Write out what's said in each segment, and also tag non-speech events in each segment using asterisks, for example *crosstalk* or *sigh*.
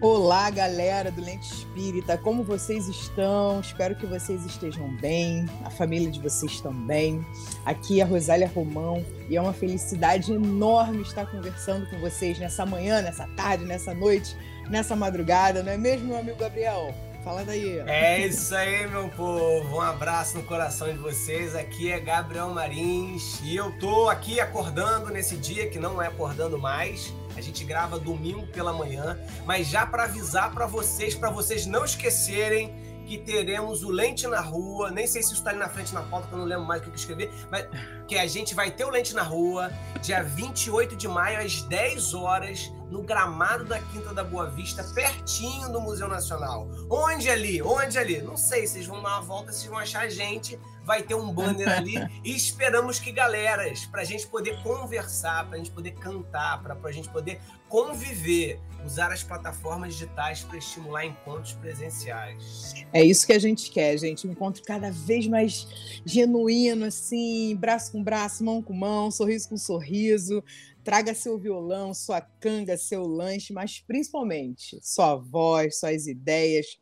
Olá, galera do Lente Espírita, como vocês estão? Espero que vocês estejam bem, a família de vocês também. Aqui é a Rosália Romão e é uma felicidade enorme estar conversando com vocês nessa manhã, nessa tarde, nessa noite, nessa madrugada, não é mesmo, meu amigo Gabriel? Fala daí. É isso aí, meu povo. Um abraço no coração de vocês. Aqui é Gabriel Marins e eu tô aqui acordando nesse dia que não é acordando mais a gente grava domingo pela manhã, mas já para avisar para vocês, para vocês não esquecerem que teremos o Lente na Rua. Nem sei se isso está ali na frente na pauta, que eu não lembro mais o que eu escrevi, mas que a gente vai ter o Lente na Rua, dia 28 de maio, às 10 horas, no gramado da Quinta da Boa Vista, pertinho do Museu Nacional. Onde ali? Onde ali? Não sei, vocês vão dar uma volta, vocês vão achar a gente vai ter um banner ali e esperamos que galeras, para a gente poder conversar, para a gente poder cantar, para a gente poder conviver, usar as plataformas digitais para estimular encontros presenciais. É isso que a gente quer, gente, um encontro cada vez mais genuíno, assim, braço com braço, mão com mão, sorriso com sorriso. Traga seu violão, sua canga, seu lanche, mas principalmente sua voz, suas ideias,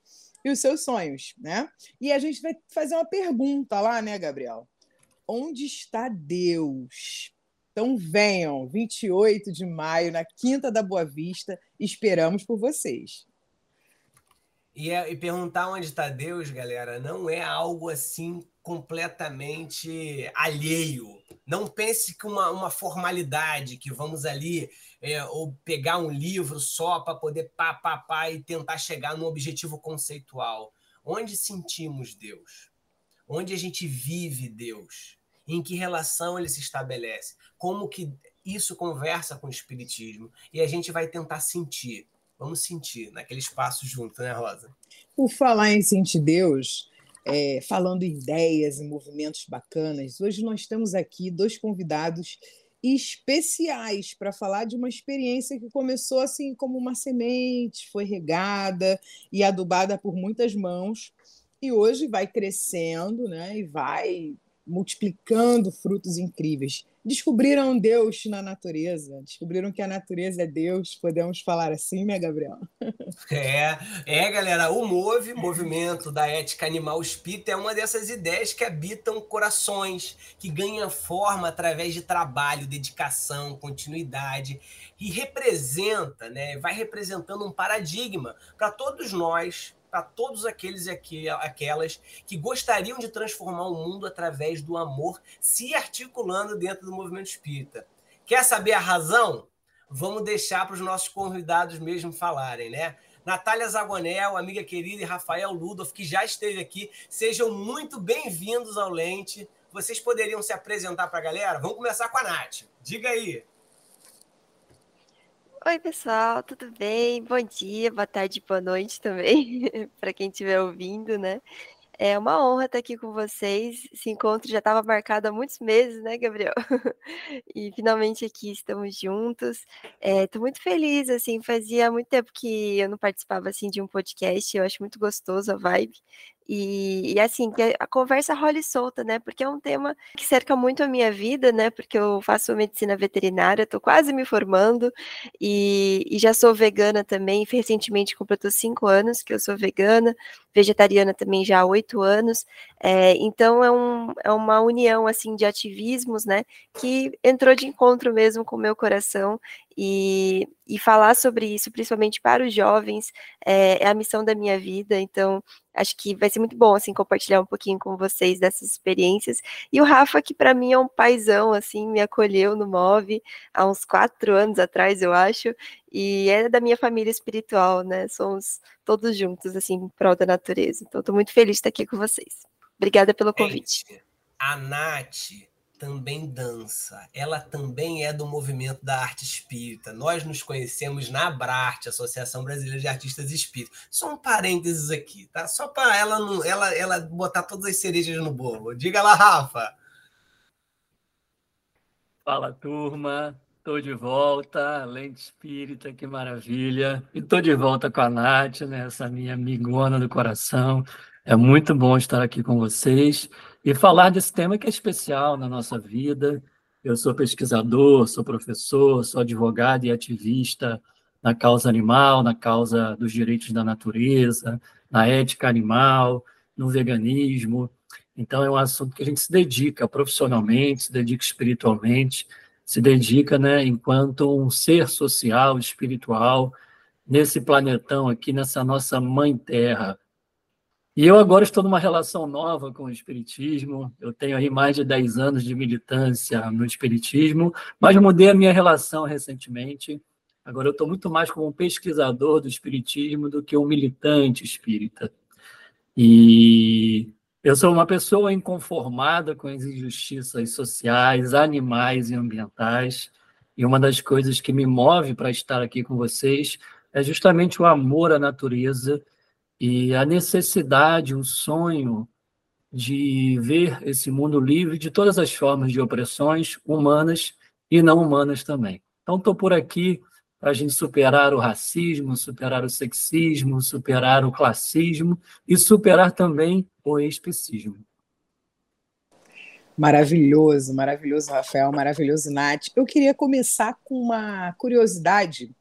e os seus sonhos, né? E a gente vai fazer uma pergunta lá, né, Gabriel? Onde está Deus? Então venham, 28 de maio, na Quinta da Boa Vista, esperamos por vocês. E, é, e perguntar onde está Deus, galera, não é algo assim completamente alheio. Não pense que uma, uma formalidade, que vamos ali é, ou pegar um livro só para poder pá, pá, pá e tentar chegar num objetivo conceitual. Onde sentimos Deus? Onde a gente vive Deus? Em que relação ele se estabelece? Como que isso conversa com o Espiritismo? E a gente vai tentar sentir Vamos sentir naquele espaço junto, né, Rosa? Por falar em sentir Deus, é, falando em ideias e movimentos bacanas, hoje nós temos aqui dois convidados especiais para falar de uma experiência que começou assim como uma semente, foi regada e adubada por muitas mãos e hoje vai crescendo, né? E vai multiplicando frutos incríveis descobriram Deus na natureza, descobriram que a natureza é Deus, podemos falar assim, né, Gabriel? *laughs* É, é, galera, o MOVE, Movimento da Ética Animal Espírita, é uma dessas ideias que habitam corações, que ganha forma através de trabalho, dedicação, continuidade, e representa, né, vai representando um paradigma para todos nós, para todos aqueles e aquelas que gostariam de transformar o mundo através do amor, se articulando dentro do movimento espírita. Quer saber a razão? Vamos deixar para os nossos convidados mesmo falarem, né? Natália Zagonel, amiga querida, e Rafael Ludolf, que já esteve aqui, sejam muito bem-vindos ao Lente. Vocês poderiam se apresentar para a galera? Vamos começar com a Nath. Diga aí. Oi, pessoal, tudo bem? Bom dia, boa tarde, boa noite também, *laughs* para quem estiver ouvindo, né? É uma honra estar aqui com vocês. Esse encontro já estava marcado há muitos meses, né, Gabriel? *laughs* E finalmente aqui estamos juntos. Estou muito feliz, assim, fazia muito tempo que eu não participava assim de um podcast. Eu acho muito gostoso a vibe. E, e, assim, que a conversa role solta, né? Porque é um tema que cerca muito a minha vida, né? Porque eu faço medicina veterinária, estou quase me formando e, e, já sou vegana também. Recentemente completou cinco anos que eu sou vegana, vegetariana também já há oito anos. É, então é, um, é uma união assim de ativismos, né? Que entrou de encontro mesmo com o meu coração e, e falar sobre isso, principalmente para os jovens, é, é, a missão da minha vida. Então, acho que vai ser muito bom assim compartilhar um pouquinho com vocês dessas experiências. E o Rafa, que para mim é um paizão, assim, me acolheu no Move há uns quatro anos atrás, eu acho, e é da minha família espiritual, né? Somos todos juntos, assim, em prol da natureza. Então, estou muito feliz de estar aqui com vocês. Obrigada pelo convite. A Nath também dança. Ela também é do movimento da arte espírita. Nós nos conhecemos na Abrarte, Associação Brasileira de Artistas Espíritas. Só um parênteses aqui, tá? Só para ela não, ela, ela botar todas as cerejas no bolo. Diga lá, Rafa. Fala, turma. Estou de volta, Lente Espírita, que maravilha. E estou de volta com a Nath, né, essa minha amigona do coração. É muito bom estar aqui com vocês e falar desse tema que é especial na nossa vida. Eu sou pesquisador, sou professor, sou advogado e ativista na causa animal, na causa dos direitos da natureza, na ética animal, no veganismo. Então, é um assunto que a gente se dedica profissionalmente, se dedica espiritualmente, se dedica, né, enquanto um ser social, espiritual, nesse planetão aqui, nessa nossa mãe terra. E eu agora estou numa relação nova com o Espiritismo. Eu tenho aí mais de 10 anos de militância no Espiritismo, mas mudei a minha relação recentemente. Agora eu estou muito mais como um pesquisador do Espiritismo do que um militante espírita. E eu sou uma pessoa inconformada com as injustiças sociais, animais e ambientais. E uma das coisas que me move para estar aqui com vocês é justamente o amor à natureza e a necessidade, o sonho de ver esse mundo livre de todas as formas de opressões humanas e não humanas também. Então, estou por aqui para a gente superar o racismo, superar o sexismo, superar o classismo e superar também o especismo. Maravilhoso, maravilhoso, Rafael, maravilhoso, Nath. Eu queria começar com uma curiosidade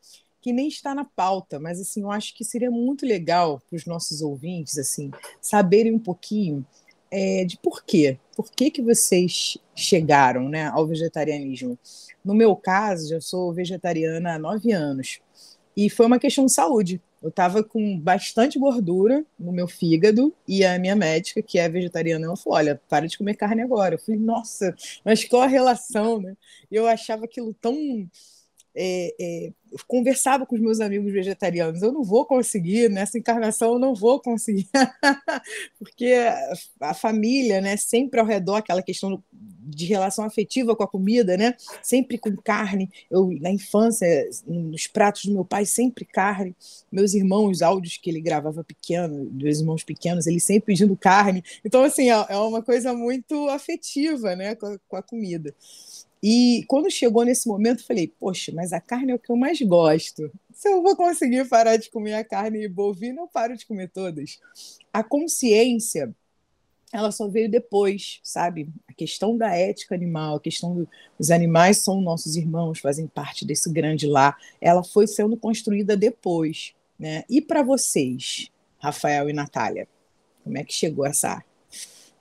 que nem está na pauta, mas assim, eu acho que seria muito legal para os nossos ouvintes assim saberem um pouquinho é, de por quê. Por que, que vocês chegaram né, ao vegetarianismo? No meu caso, já sou vegetariana há nove anos. E foi uma questão de saúde. Eu estava com bastante gordura no meu fígado e a minha médica, que é vegetariana, ela falou: Olha, para de comer carne agora. Eu falei: Nossa, mas qual a relação, né? Eu achava aquilo tão é, é, conversava com os meus amigos vegetarianos, eu não vou conseguir, nessa encarnação eu não vou conseguir, *laughs* porque a, família, né, sempre ao redor, aquela questão de relação afetiva com a comida, né, sempre com carne, eu na infância, nos pratos do meu pai, sempre carne, meus irmãos, os áudios que ele gravava pequeno, dos irmãos pequenos, ele sempre pedindo carne, então assim, é, é uma coisa muito afetiva, né, com a, com a comida. E quando chegou nesse momento, eu falei: Poxa, mas a carne é o que eu mais gosto. Se eu vou conseguir parar de comer a carne bovina, eu paro de comer todas. A consciência, ela só veio depois, sabe? A questão da ética animal, a questão dos animais são nossos irmãos, fazem parte desse grande lar, ela foi sendo construída depois. Né? E para vocês, Rafael e Natália, como é que chegou essa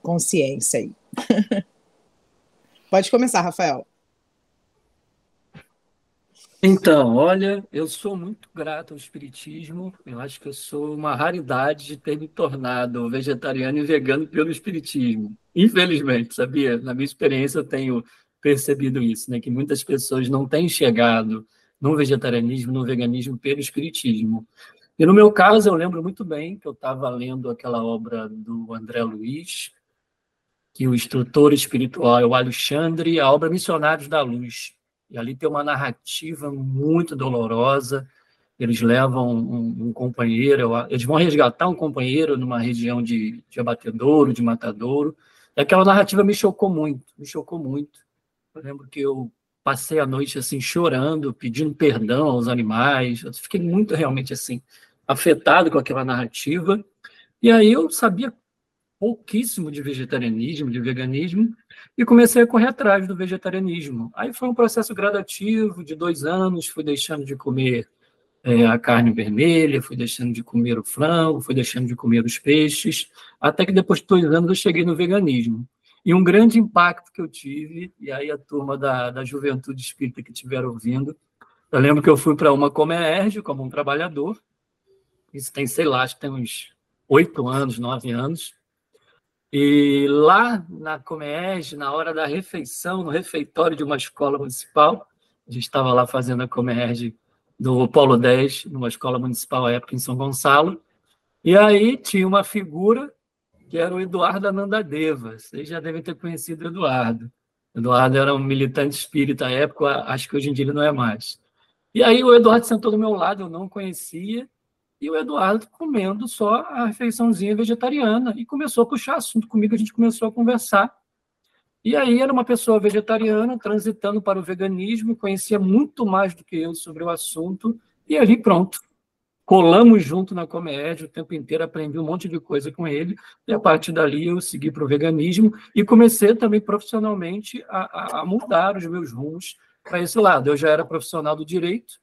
consciência aí? *laughs* Pode começar, Rafael. Então, olha, eu sou muito grato ao Espiritismo. Eu acho que eu sou uma raridade de ter me tornado vegetariano e vegano pelo Espiritismo. Infelizmente, sabia? Na minha experiência, eu tenho percebido isso, né? Que muitas pessoas não têm chegado no vegetarianismo, no veganismo pelo Espiritismo. E no meu caso, eu lembro muito bem que eu estava lendo aquela obra do André Luiz, que o instrutor espiritual é o Alexandre, a obra Missionários da Luz. E ali tem uma narrativa muito dolorosa. Eles levam um, um, companheiro, eles vão resgatar um companheiro numa região de, de abatedouro, de matadouro. E aquela narrativa me chocou muito, me chocou muito. Eu lembro que eu passei a noite assim chorando, pedindo perdão aos animais. Eu fiquei muito realmente assim afetado com aquela narrativa. E aí eu sabia pouquíssimo de vegetarianismo, de veganismo, e comecei a correr atrás do vegetarianismo. Aí foi um processo gradativo de dois anos, fui deixando de comer é, a carne vermelha, fui deixando de comer o frango, fui deixando de comer os peixes, até que depois de dois anos eu cheguei no veganismo. E um grande impacto que eu tive, e aí a turma da, da juventude espírita que estiver ouvindo, eu lembro que eu fui para uma Comerge como um trabalhador, isso tem, sei lá, acho que tem uns oito anos, nove anos, e lá na Comerge, na hora da refeição, no refeitório de uma escola municipal, a gente estava lá fazendo a Comerge do Polo 10, numa escola municipal à época em São Gonçalo, e aí tinha uma figura que era o Eduardo Anandadeva. Vocês já devem ter conhecido o Eduardo. Eduardo era um militante espírita à época, acho que hoje em dia ele não é mais. E aí o Eduardo sentou do meu lado, eu não conhecia, e o Eduardo comendo só a refeiçãozinha vegetariana e começou a puxar assunto comigo, a gente começou a conversar. E aí era uma pessoa vegetariana transitando para o veganismo, conhecia muito mais do que eu sobre o assunto, e ali pronto. Colamos junto na comédia o tempo inteiro, aprendi um monte de coisa com ele, e a partir dali eu segui para o veganismo e comecei também profissionalmente a, a, mudar os meus rumos para esse lado. Eu já era profissional do direito,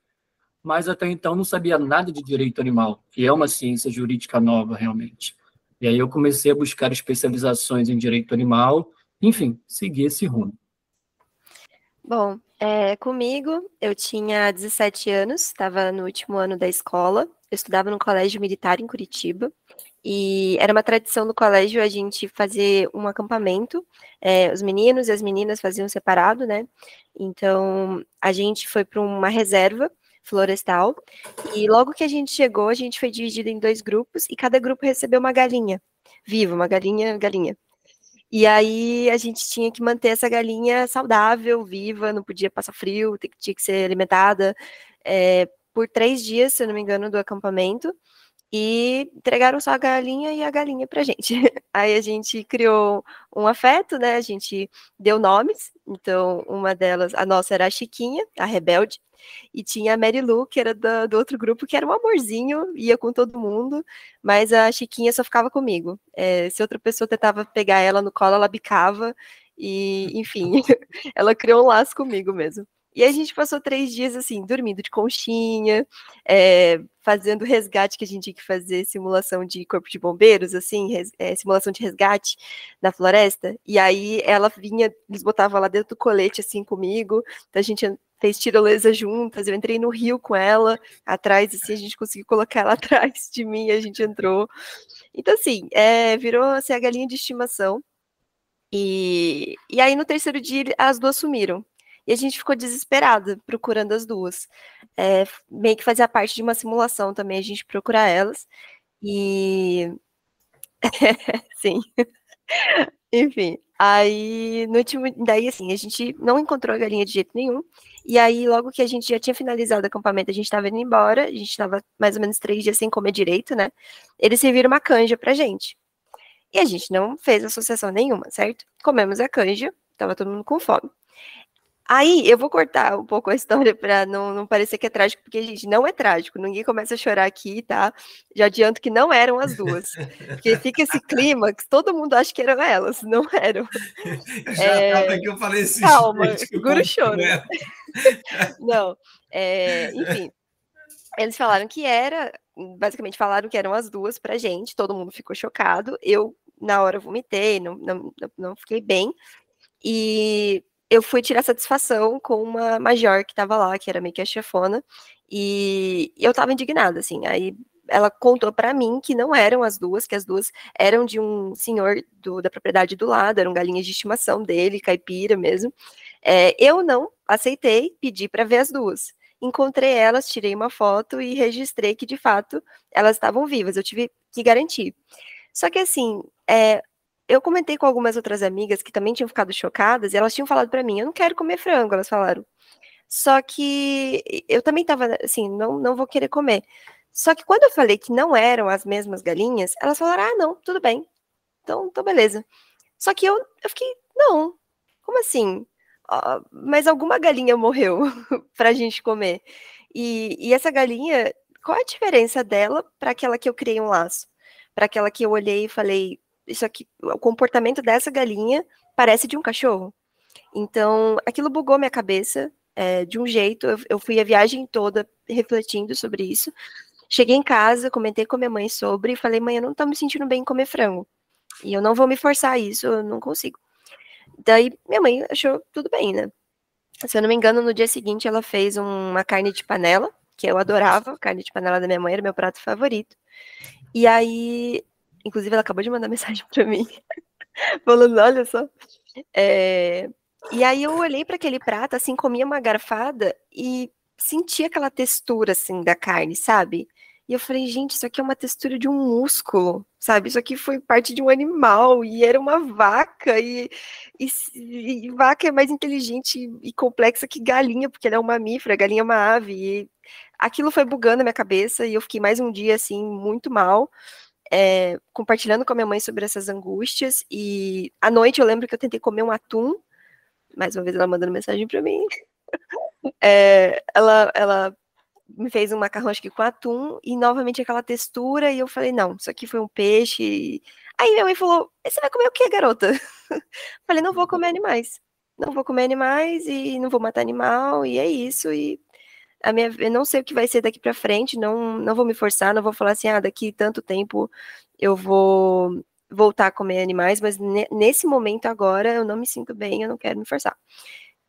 mas até então não sabia nada de direito animal, que é uma ciência jurídica nova, realmente. E aí eu comecei a buscar especializações em direito animal, enfim, segui esse rumo. Bom, é, comigo, eu tinha 17 anos, estava no último ano da escola, eu estudava no colégio militar em Curitiba, e era uma tradição do colégio a gente fazer um acampamento, é, os meninos e as meninas faziam separado, né? Então, a gente foi para uma reserva florestal, e logo que a gente chegou, a gente foi dividido em dois grupos, e cada grupo recebeu uma galinha, viva, uma galinha, galinha. E aí a gente tinha que manter essa galinha saudável, viva, não podia passar frio, tinha que ser alimentada é, por três dias, se eu não me engano, do acampamento. E entregaram só a galinha e a galinha pra gente. *laughs* Aí a gente criou um afeto, né? A gente deu nomes. Então, uma delas, a nossa era a Chiquinha, a rebelde. E tinha a Mary Lou, que era do, do, outro grupo, que era um amorzinho, ia com todo mundo, mas a Chiquinha só ficava comigo. É, se outra pessoa tentava pegar ela no colo, ela bicava, e, enfim, *laughs* ela criou um laço comigo mesmo. E a gente passou três dias assim, dormindo de conchinha, é, fazendo resgate que a gente tinha que fazer, simulação de corpo de bombeiros, assim, res, é, simulação de resgate na floresta. E aí ela vinha, eles botavam lá dentro do colete assim comigo, então a gente fez tirolesa juntas, eu entrei no rio com ela, atrás, assim, a gente conseguiu colocar ela *laughs* atrás de mim, a gente entrou. Então, assim, é, virou assim, a galinha de estimação. E, e aí, no terceiro dia, as duas sumiram. E a gente ficou desesperada procurando as duas. É, meio que fazia parte de uma simulação também, a gente procurar elas. E. *laughs* Sim. *laughs* Enfim, aí no último. Daí, assim, a gente não encontrou a galinha de jeito nenhum. E aí, logo que a gente já tinha finalizado o acampamento, a gente estava indo embora, a gente estava mais ou menos três dias sem comer direito, né? Eles serviram uma canja pra gente. E a gente não fez associação nenhuma, certo? Comemos a canja, tava todo mundo com fome. Aí, eu vou cortar um pouco a história *laughs* para não, não parecer que é trágico, porque, gente, não é trágico. Ninguém começa a chorar aqui, tá? Já adianto que não eram as duas. Porque fica esse clima que todo mundo acha que eram elas, *laughs* não eram. *laughs* Já é... que eu falei assim. Calma, segura o choro. Não, é... enfim. Eles falaram que era, basicamente falaram que eram as duas pra gente, todo mundo ficou chocado. Eu, na hora, vomitei, não, não, não fiquei bem. E eu fui tirar satisfação com uma major que estava lá, que era meio que a chefona, e eu estava indignada, assim. Aí ela contou para mim que não eram as duas, que as duas eram de um senhor do, da propriedade do lado, eram galinhas de estimação dele, caipira mesmo. É, eu não aceitei, pedi para ver as duas. Encontrei elas, tirei uma foto e registrei que de fato elas estavam vivas. Eu tive que garantir. Só que assim, é, eu comentei com algumas outras amigas que também tinham ficado chocadas e elas tinham falado para mim, eu não quero comer frango, elas falaram. Só que eu também tava assim, não, não vou querer comer. Só que quando eu falei que não eram as mesmas galinhas, elas falaram, ah, não, tudo bem. Então, então beleza. Só que eu, eu fiquei, não, como assim? Mas alguma galinha morreu *laughs* pra gente comer. E, e essa galinha, qual a diferença dela para aquela que eu criei um laço? Para aquela que eu olhei e falei, isso aqui, o comportamento dessa galinha parece de um cachorro. Então, aquilo bugou minha cabeça é, de um jeito. Eu, eu, fui a viagem toda refletindo sobre isso. Cheguei em casa, comentei com minha mãe sobre e falei, mãe, eu não tô me sentindo bem em comer frango. E eu não vou me forçar a isso, eu não consigo. Daí, minha mãe achou tudo bem, né? Se eu não me engano, no dia seguinte ela fez uma carne de panela, que eu adorava, carne de panela da minha mãe era meu prato favorito. E aí Inclusive, ela acabou de mandar *laughs* mensagem para mim, falando: olha só. É... E aí eu olhei para aquele prato, assim, comia uma garfada e senti aquela textura, assim, da carne, sabe? E eu falei, gente, isso aqui é uma textura de um músculo, sabe? Isso aqui foi parte de um animal e era uma vaca e, e, e vaca é mais inteligente e complexa que galinha, porque ela é um mamífero, a galinha é uma ave. E aquilo foi bugando a minha cabeça e eu fiquei mais um dia, assim, muito mal é, compartilhando com a minha mãe sobre essas angústias. E à noite eu lembro que eu tentei comer um atum. Mais uma vez ela mandando mensagem para mim. *laughs* É, ela, ela me fez um macarrão acho que com atum e novamente aquela textura e eu falei não, isso aqui foi um peixe. Aí minha mãe falou: "Você vai comer o que, garota?" *laughs* falei: "Não vou comer animais. Não vou comer animais e não vou matar animal e é isso e a minha, eu não sei o que vai ser daqui para frente, não, não vou me forçar, não vou falar assim, ah, daqui tanto tempo eu vou voltar a comer animais, mas nesse momento agora eu não me sinto bem, eu não quero me forçar.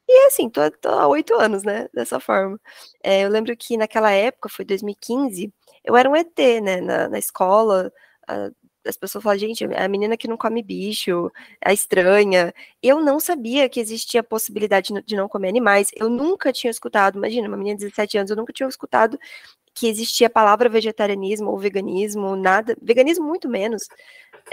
E assim, tô, tô há oito anos, né, dessa forma. É, eu lembro que naquela época, foi 2015, eu era um ET, né, na, na escola, a, as pessoas falam, gente, a menina que não come bicho, a estranha. Eu não sabia que existia a possibilidade de não comer animais. Eu nunca tinha escutado, imagina, uma menina de 17 anos, eu nunca tinha escutado que existia a palavra vegetarianismo ou veganismo, nada, veganismo muito menos.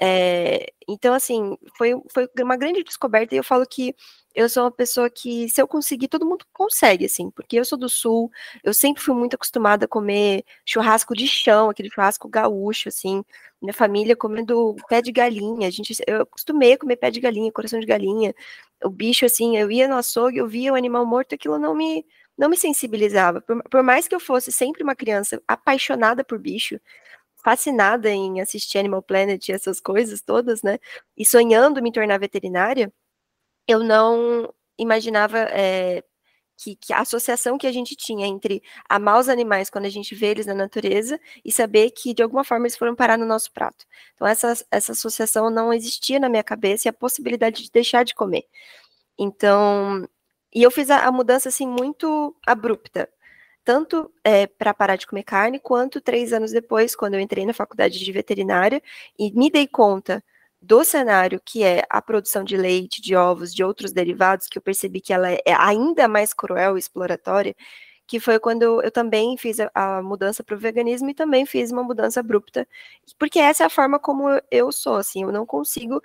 É, então, assim, foi, foi uma grande descoberta e eu falo que eu sou uma pessoa que, se eu conseguir, todo mundo consegue, assim, porque eu sou do sul, eu sempre fui muito acostumada a comer churrasco de chão, aquele churrasco gaúcho, assim, minha família comendo pé de galinha, a gente, eu acostumei a comer pé de galinha, coração de galinha, o bicho, assim, eu ia no açougue, eu via o animal morto, aquilo não me, não me sensibilizava, por, por mais que eu fosse sempre uma criança apaixonada por bicho, fascinada em assistir Animal Planet e essas coisas todas, né, e sonhando me tornar veterinária, eu não imaginava é, que, que, a associação que a gente tinha entre amar os animais quando a gente vê eles na natureza e saber que de alguma forma eles foram parar no nosso prato. Então essa, essa associação não existia na minha cabeça e a possibilidade de deixar de comer. Então, e eu fiz a, a mudança assim muito abrupta, tanto é, para parar de comer carne, quanto três anos depois, quando eu entrei na faculdade de veterinária e me dei conta do cenário que é a produção de leite, de ovos, de outros derivados, que eu percebi que ela é ainda mais cruel e exploratória, que foi quando eu também fiz a, a mudança para o veganismo e também fiz uma mudança abrupta, porque essa é a forma como eu sou, assim, eu não consigo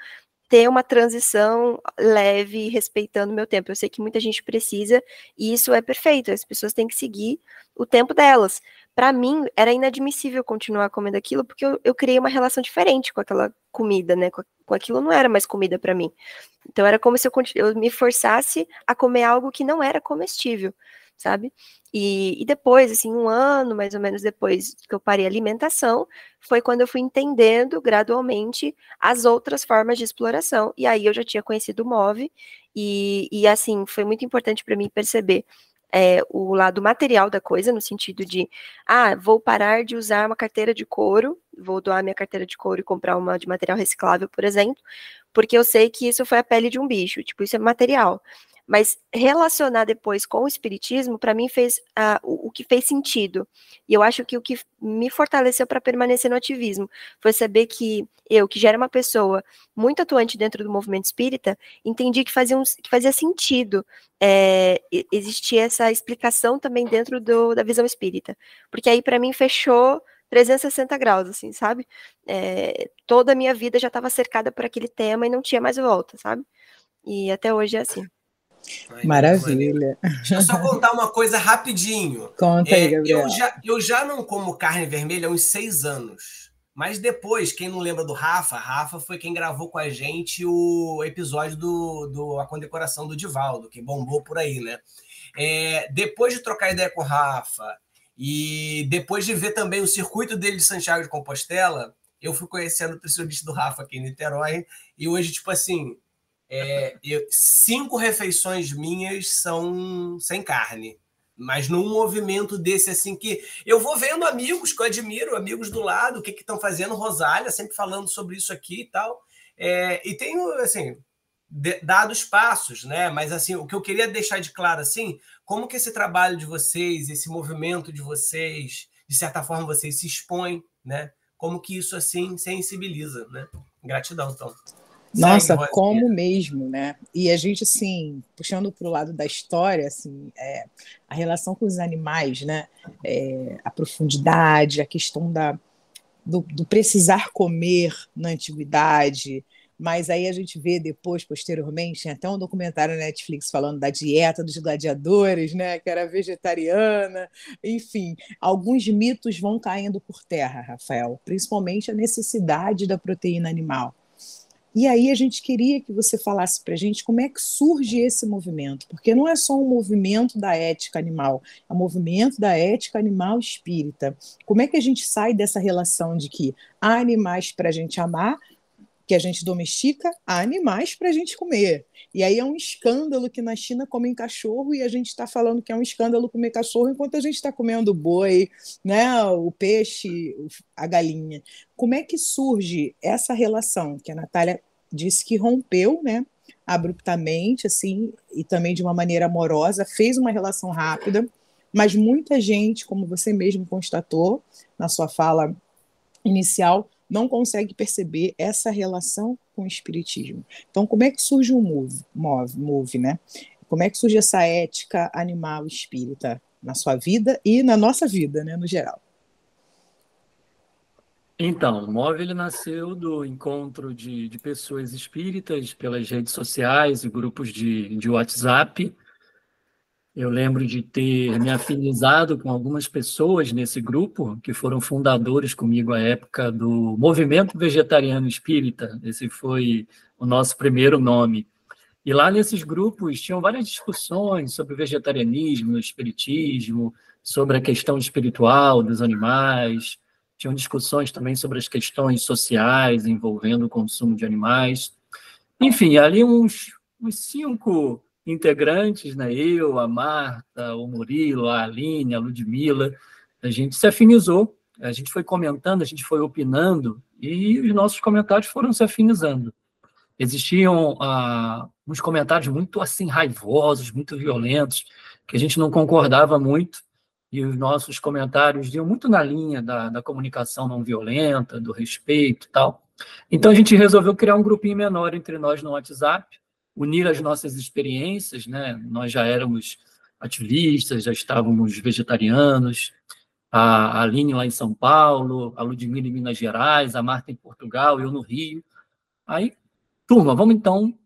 ter uma transição leve, respeitando o meu tempo. Eu sei que muita gente precisa, e isso é perfeito, as pessoas têm que seguir o tempo delas. Para mim, era inadmissível continuar comendo aquilo, porque eu, eu, criei uma relação diferente com aquela comida, né? Com, com aquilo não era mais comida para mim. Então, era como se eu, eu me forçasse a comer algo que não era comestível sabe? E, e, depois, assim, um ano mais ou menos depois que eu parei a alimentação, foi quando eu fui entendendo gradualmente as outras formas de exploração. E aí eu já tinha conhecido o MOV, e, e assim, foi muito importante para mim perceber é, o lado material da coisa, no sentido de, ah, vou parar de usar uma carteira de couro, vou doar minha carteira de couro e comprar uma de material reciclável, por exemplo, porque eu sei que isso foi a pele de um bicho, tipo, isso é material. Mas relacionar depois com o espiritismo, para mim, fez uh, o, o, que fez sentido. E eu acho que o que me fortaleceu para permanecer no ativismo foi saber que eu, que já era uma pessoa muito atuante dentro do movimento espírita, entendi que fazia, um, que fazia sentido é, existir essa explicação também dentro do, da visão espírita. Porque aí, para mim, fechou 360 graus, assim, sabe? É, toda a minha vida já estava cercada por aquele tema e não tinha mais volta, sabe? E até hoje é assim. Maravilha. Deixa eu só contar uma coisa rapidinho. Conta aí, é, Gabriel. Eu já, eu já não como carne vermelha há uns seis anos. Mas depois, quem não lembra do Rafa, Rafa foi quem gravou com a gente o episódio do, do A Condecoração do Divaldo, que bombou por aí, né? É, depois de trocar ideia com o Rafa e depois de ver também o circuito dele de Santiago de Compostela, eu fui conhecendo o nutricionista do Rafa aqui em Niterói. E hoje, tipo assim, é, eu, cinco refeições minhas são sem carne. Mas num movimento desse, assim, que eu vou vendo amigos que eu admiro, amigos do lado, o que estão fazendo, Rosália, sempre falando sobre isso aqui e tal. É, e tenho, assim, dado os passos, né? Mas, assim, o que eu queria deixar de claro, assim, como que esse trabalho de vocês, esse movimento de vocês, de certa forma, vocês se expõem, né? Como que isso, assim, sensibiliza, né? Gratidão, então. Nossa, como mesmo, né? E a gente, assim, puxando para o lado da história, assim, é, a relação com os animais, né? É, a profundidade, a questão da, do, do, precisar comer na antiguidade, mas aí a gente vê depois, posteriormente, tem até um documentário na Netflix falando da dieta dos gladiadores, né? Que era vegetariana, enfim, alguns mitos vão caindo por terra, Rafael, principalmente a necessidade da proteína animal. E aí a gente queria que você falasse para a gente como é que surge esse movimento, porque não é só um movimento da ética animal, é um movimento da ética animal espírita. Como é que a gente sai dessa relação de que há animais para a gente amar, que a gente domestica animais para a gente comer. E aí é um escândalo que na China comem cachorro e a gente está falando que é um escândalo comer cachorro enquanto a gente está comendo boi, né, o peixe, a galinha. Como é que surge essa relação que a Natália disse que rompeu, né, abruptamente, assim, e também de uma maneira amorosa, fez uma relação rápida, mas muita gente, como você mesmo constatou na sua fala inicial, não consegue perceber essa relação com o espiritismo. Então, como é que surge o move, move, move né? Como é que surge essa ética animal espírita na sua vida e na nossa vida, né, no geral? Então, o MOVE ele nasceu do encontro de, de pessoas espíritas pelas redes sociais e grupos de, de WhatsApp, eu lembro de ter me afinizado com algumas pessoas nesse grupo, que foram fundadores comigo à época do Movimento Vegetariano Espírita. Esse foi o nosso primeiro nome. E lá nesses grupos tinham várias discussões sobre vegetarianismo, espiritismo, sobre a questão espiritual dos animais. Tinham discussões também sobre as questões sociais envolvendo o consumo de animais. Enfim, ali uns, uns cinco integrantes, né? eu, a Marta, o Murilo, a Aline, a Ludmilla, a gente se afinizou, a gente foi comentando, a gente foi opinando e os nossos comentários foram se afinizando. Existiam ah, uns comentários muito assim raivosos, muito violentos, que a gente não concordava muito, e os nossos comentários iam muito na linha da, da comunicação não violenta, do respeito e tal. Então a gente resolveu criar um grupinho menor entre nós no WhatsApp, unir as nossas experiências, né? Nós já éramos ativistas, já estávamos vegetarianos, a Aline lá em São Paulo, a Ludmilla em Minas Gerais, a Marta em Portugal, eu no Rio. Aí, turma, vamos então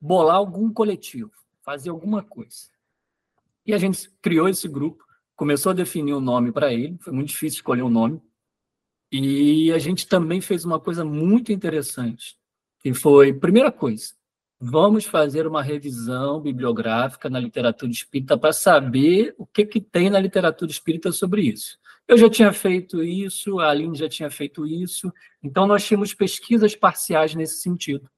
bolar algum coletivo, fazer alguma coisa. E a gente criou esse grupo, começou a definir o um nome para ele, foi muito difícil escolher o um nome. E a gente também fez uma coisa muito interessante, que foi, primeira coisa, Vamos fazer uma revisão bibliográfica na literatura espírita para saber o que, que tem na literatura espírita sobre isso. Eu já tinha feito isso, a Aline já tinha feito isso, então nós tínhamos pesquisas parciais nesse sentido.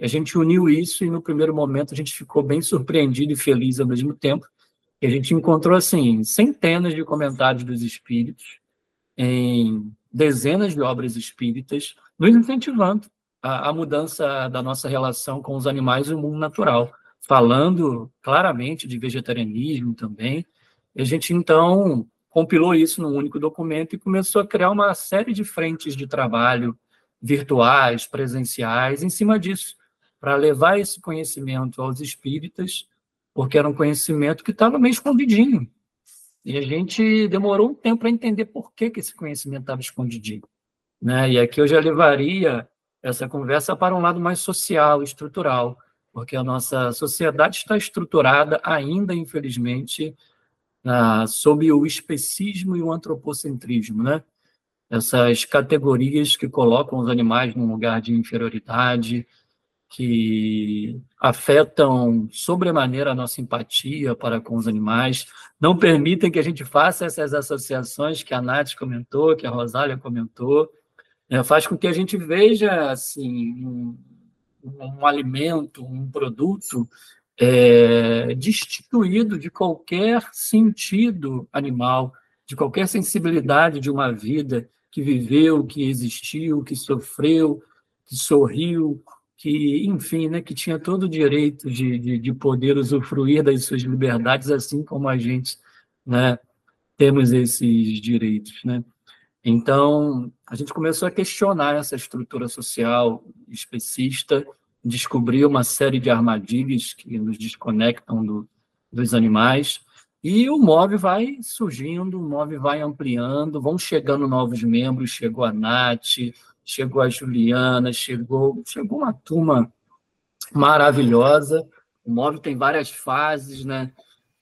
A gente uniu isso e no primeiro momento a gente ficou bem surpreendido e feliz ao mesmo tempo. E a gente encontrou assim centenas de comentários dos espíritos em dezenas de obras espíritas nos incentivando a, a mudança da nossa relação com os animais e o mundo natural, falando claramente de vegetarianismo também. E a gente, então, compilou isso num único documento e começou a criar uma série de frentes de trabalho virtuais, presenciais, em cima disso, para levar esse conhecimento aos espíritas, porque era um conhecimento que estava meio escondidinho. E a gente demorou um tempo para entender por que, que esse conhecimento estava escondidinho. Né? E aqui eu já levaria essa conversa para um lado mais social, estrutural, porque a nossa sociedade está estruturada ainda, infelizmente, ah, sob o especismo e o antropocentrismo, né? Essas categorias que colocam os animais num lugar de inferioridade, que afetam sobremaneira a nossa empatia para com os animais, não permitem que a gente faça essas associações que a Nath comentou, que a Rosália comentou, é, faz com que a gente veja assim um, um alimento, um produto é, destituído de qualquer sentido animal, de qualquer sensibilidade de uma vida que viveu, que existiu, que sofreu, que sorriu, que, enfim, né, que tinha todo o direito de, de, de poder usufruir das suas liberdades, assim como a gente né, temos esses direitos. Né? Então, a gente começou a questionar essa estrutura social especista, descobrir uma série de armadilhas que nos desconectam do, dos animais, e o MOV vai surgindo, o MOV vai ampliando, vão chegando novos membros, chegou a Nath, chegou a Juliana, chegou, chegou uma turma maravilhosa. O MOV tem várias fases, né?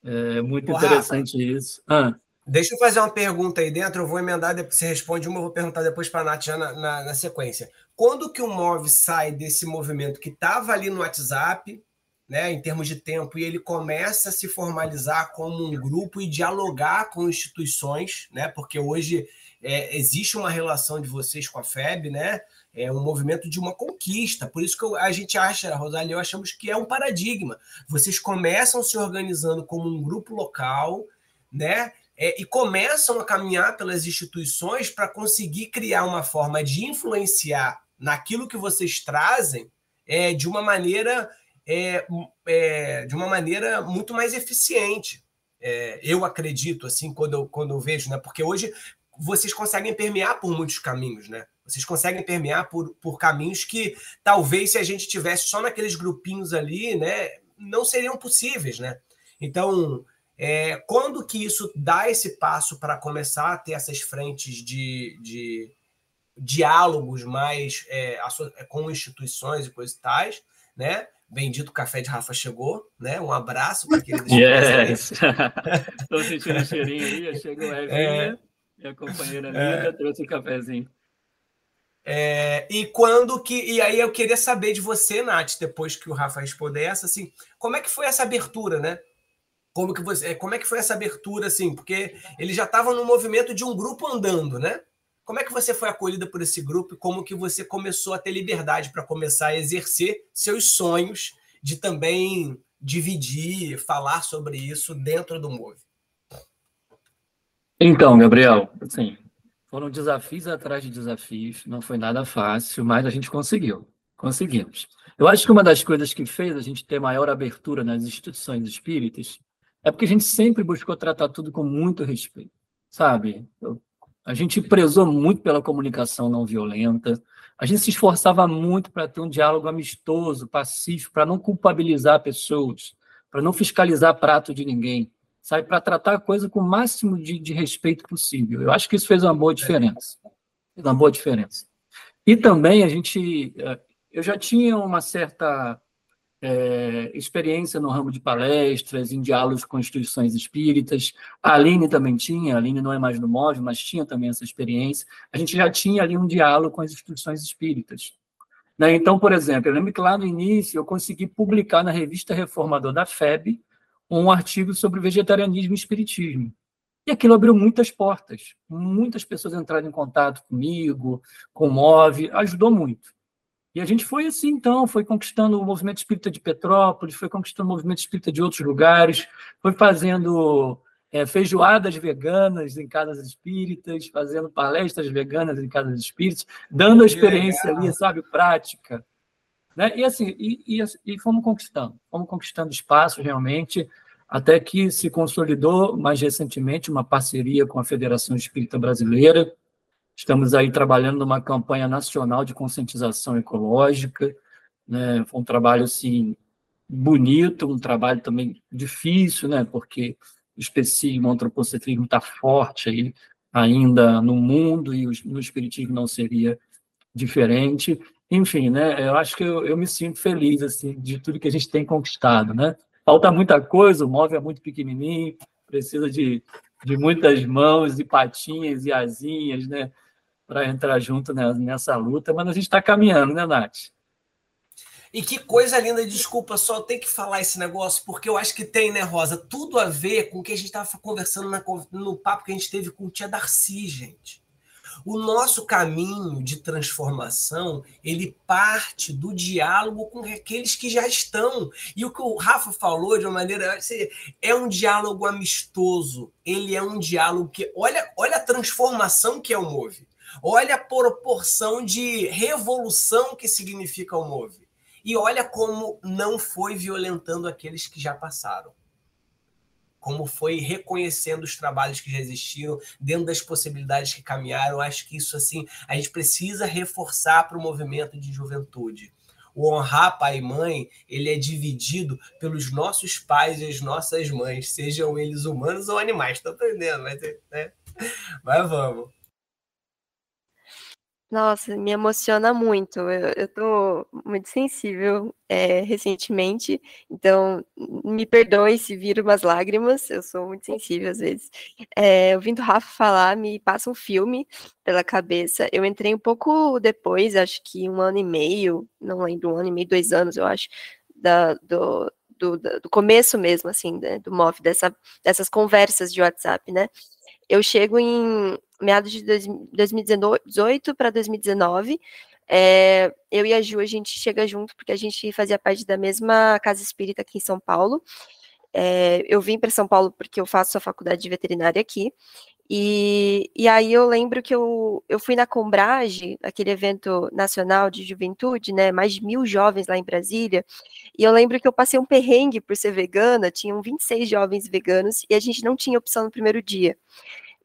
É muito interessante isso. Ah. Deixa eu fazer uma pergunta aí dentro, eu vou emendar, depois você responde uma, eu vou perguntar depois para a Nath na, na, na, sequência. Quando que o Move sai desse movimento que estava ali no WhatsApp, né, em termos de tempo, e ele começa a se formalizar como um grupo e dialogar com instituições, né, porque hoje é, existe uma relação de vocês com a FEB, né? É um movimento de uma conquista. Por isso que eu, a gente acha, a Rosália eu achamos que é um paradigma. Vocês começam se organizando como um grupo local, né? É, e começam a caminhar pelas instituições para conseguir criar uma forma de influenciar naquilo que vocês trazem é, de uma maneira é, é, de uma maneira muito mais eficiente. É, eu acredito, assim, quando eu, quando eu vejo, né? Porque hoje vocês conseguem permear por muitos caminhos, né? Vocês conseguem permear por, por caminhos que talvez se a gente tivesse só naqueles grupinhos ali, né, não seriam possíveis, né? Então, é, quando que isso dá esse passo para começar a ter essas frentes de, de diálogos mais é, com instituições e coisas tais, né? Bendito Café de Rafa chegou, né? Um abraço para aquele. *laughs* Yes! Estou *laughs* sentindo o cheirinho aí, chegou a Evinha, é, minha companheira linda, é, trouxe um cafezinho. É, e quando que. E aí eu queria saber de você, Nath, depois que o Rafa responder essa, assim, como é que foi essa abertura, né? Como, que você, como é que foi essa abertura, assim? Porque ele já estava no movimento de um grupo andando, né? Como é que você foi acolhida por esse grupo e como que você começou a ter liberdade para começar a exercer seus sonhos de também dividir, falar sobre isso dentro do Move? Então, Gabriel, assim, foram desafios atrás de desafios, não foi nada fácil, mas a gente conseguiu, conseguimos. Eu acho que uma das coisas que fez a gente ter maior abertura nas instituições espíritas é porque a gente sempre buscou tratar tudo com muito respeito, sabe? A gente prezou muito pela comunicação não violenta. A gente se esforçava muito para ter um diálogo amistoso, pacífico, para não culpabilizar pessoas, para não fiscalizar prato de ninguém, sabe? Para tratar a coisa com o máximo de, de respeito possível. Eu acho que isso fez uma boa diferença. Fez uma boa diferença. E também a gente. Eh, eu já tinha uma certa é, experiência no ramo de palestras, em diálogos com instituições espíritas. A Aline também tinha, a Aline não é mais no móvel, mas tinha também essa experiência. A gente já tinha ali um diálogo com as instituições espíritas. Né? Então, por exemplo, eu lembro que lá no início eu consegui publicar na revista Reformador da FEB um artigo sobre vegetarianismo e espiritismo. E aquilo abriu muitas portas. Muitas pessoas entraram em contato comigo, com o MOVE, ajudou muito. E a gente foi assim, então, foi conquistando o movimento espírita de Petrópolis, foi conquistando o movimento espírita de outros lugares, foi fazendo é, feijoadas veganas em casas espíritas, fazendo palestras veganas em casas espíritas, dando a experiência ali, sabe, prática. Né? E assim, e, e, e fomos conquistando, fomos conquistando espaço realmente, até que se consolidou mais recentemente uma parceria com a Federação Espírita Brasileira, Estamos aí trabalhando numa campanha nacional de conscientização ecológica, né? Foi um trabalho assim bonito, um trabalho também difícil, né? Porque o especismo, o antropocentrismo está forte aí ainda no mundo e no espiritismo não seria diferente. Enfim, né? Eu acho que eu, eu me sinto feliz assim de tudo que a gente tem conquistado, né? Falta muita coisa, o móvel é muito pequenininho, precisa de, de muitas mãos e patinhas e asinhas, né? Para entrar junto nessa luta, mas a gente está caminhando, né, Nath? E que coisa linda, desculpa, só tem que falar esse negócio, porque eu acho que tem, né, Rosa, tudo a ver com o que a gente estava conversando no papo que a gente teve com o tia Darcy, gente. O nosso caminho de transformação, ele parte do diálogo com aqueles que já estão. E o que o Rafa falou de uma maneira é um diálogo amistoso. Ele é um diálogo que olha, olha a transformação que é o Move. Olha a proporção de revolução que significa o Move. E olha como não foi violentando aqueles que já passaram. Como foi reconhecendo os trabalhos que já existiram, dentro das possibilidades que caminharam. Acho que isso, assim, a gente precisa reforçar para o movimento de juventude. O honrar pai e mãe, ele é dividido pelos nossos pais e as nossas mães, sejam eles humanos ou animais. Estou aprendendo, mas, né? mas vamos. Nossa, me emociona muito. Eu, eu tô muito sensível é, recentemente, então me perdoe se vir umas lágrimas, eu sou muito sensível às vezes. É, ouvindo o Rafa falar, me passa um filme pela cabeça. Eu entrei um pouco depois, acho que um ano e meio, não lembro, um ano e meio, dois anos, eu acho, da, do, do, do começo mesmo, assim, né, do MOV, dessa, dessas conversas de WhatsApp, né? Eu chego em meados de 2018 para 2019. É, eu e a Ju, a gente chega junto porque a gente fazia parte da mesma casa espírita aqui em São Paulo. É, eu vim para São Paulo porque eu faço a faculdade de veterinária aqui. E, e aí eu lembro que eu, eu fui na Combrage, aquele evento nacional de juventude, né? Mais de mil jovens lá em Brasília. E eu lembro que eu passei um perrengue por ser vegana, tinham 26 jovens veganos e a gente não tinha opção no primeiro dia.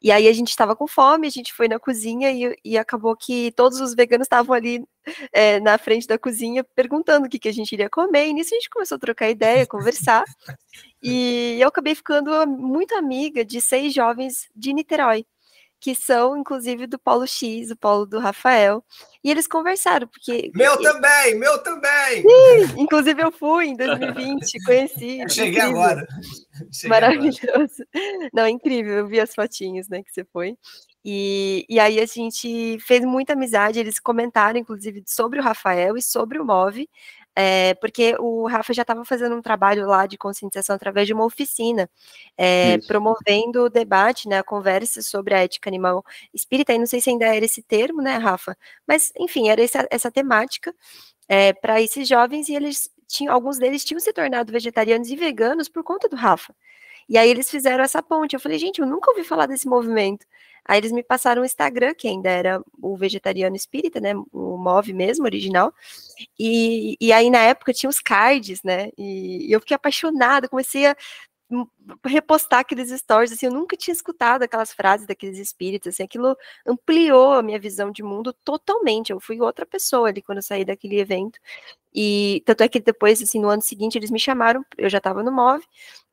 E aí a gente estava com fome, a gente foi na cozinha e, e acabou que todos os veganos estavam ali é, na frente da cozinha perguntando o que, que a gente iria comer. E nisso a gente começou a trocar ideia, conversar. *laughs* e eu acabei ficando muito amiga de seis jovens de Niterói que são, inclusive, do Polo X, o Polo do Rafael. E eles conversaram, porque. Meu também, meu também! Sim, inclusive, eu fui em 2020, conheci. Eu cheguei incrível. agora. Cheguei Maravilhoso. Agora. Não, incrível, eu vi as fotinhas, né, que você foi. E, e aí a gente fez muita amizade, eles comentaram, inclusive, sobre o Rafael e sobre o Move, é, porque o Rafa já estava fazendo um trabalho lá de conscientização através de uma oficina, é, promovendo o debate, né, a conversa sobre a ética animal espírita, e não sei se ainda era esse termo, né, Rafa, mas, enfim, era essa, essa temática é, para esses jovens, e eles tinham, alguns deles tinham se tornado vegetarianos e veganos por conta do Rafa. E aí eles fizeram essa ponte. Eu falei, gente, eu nunca ouvi falar desse movimento. Aí eles me passaram o Instagram, que ainda era o Vegetariano Espírita, né? O Move mesmo, original. E, e aí, na época, tinha os cards, né? E, e eu fiquei apaixonada, comecei a repostar aqueles stories, assim, eu nunca tinha escutado aquelas frases daqueles espíritos, assim, aquilo ampliou a minha visão de mundo totalmente, eu fui outra pessoa ali quando eu saí daquele evento, e tanto é que depois, assim, no ano seguinte, eles me chamaram, eu já estava no MOV,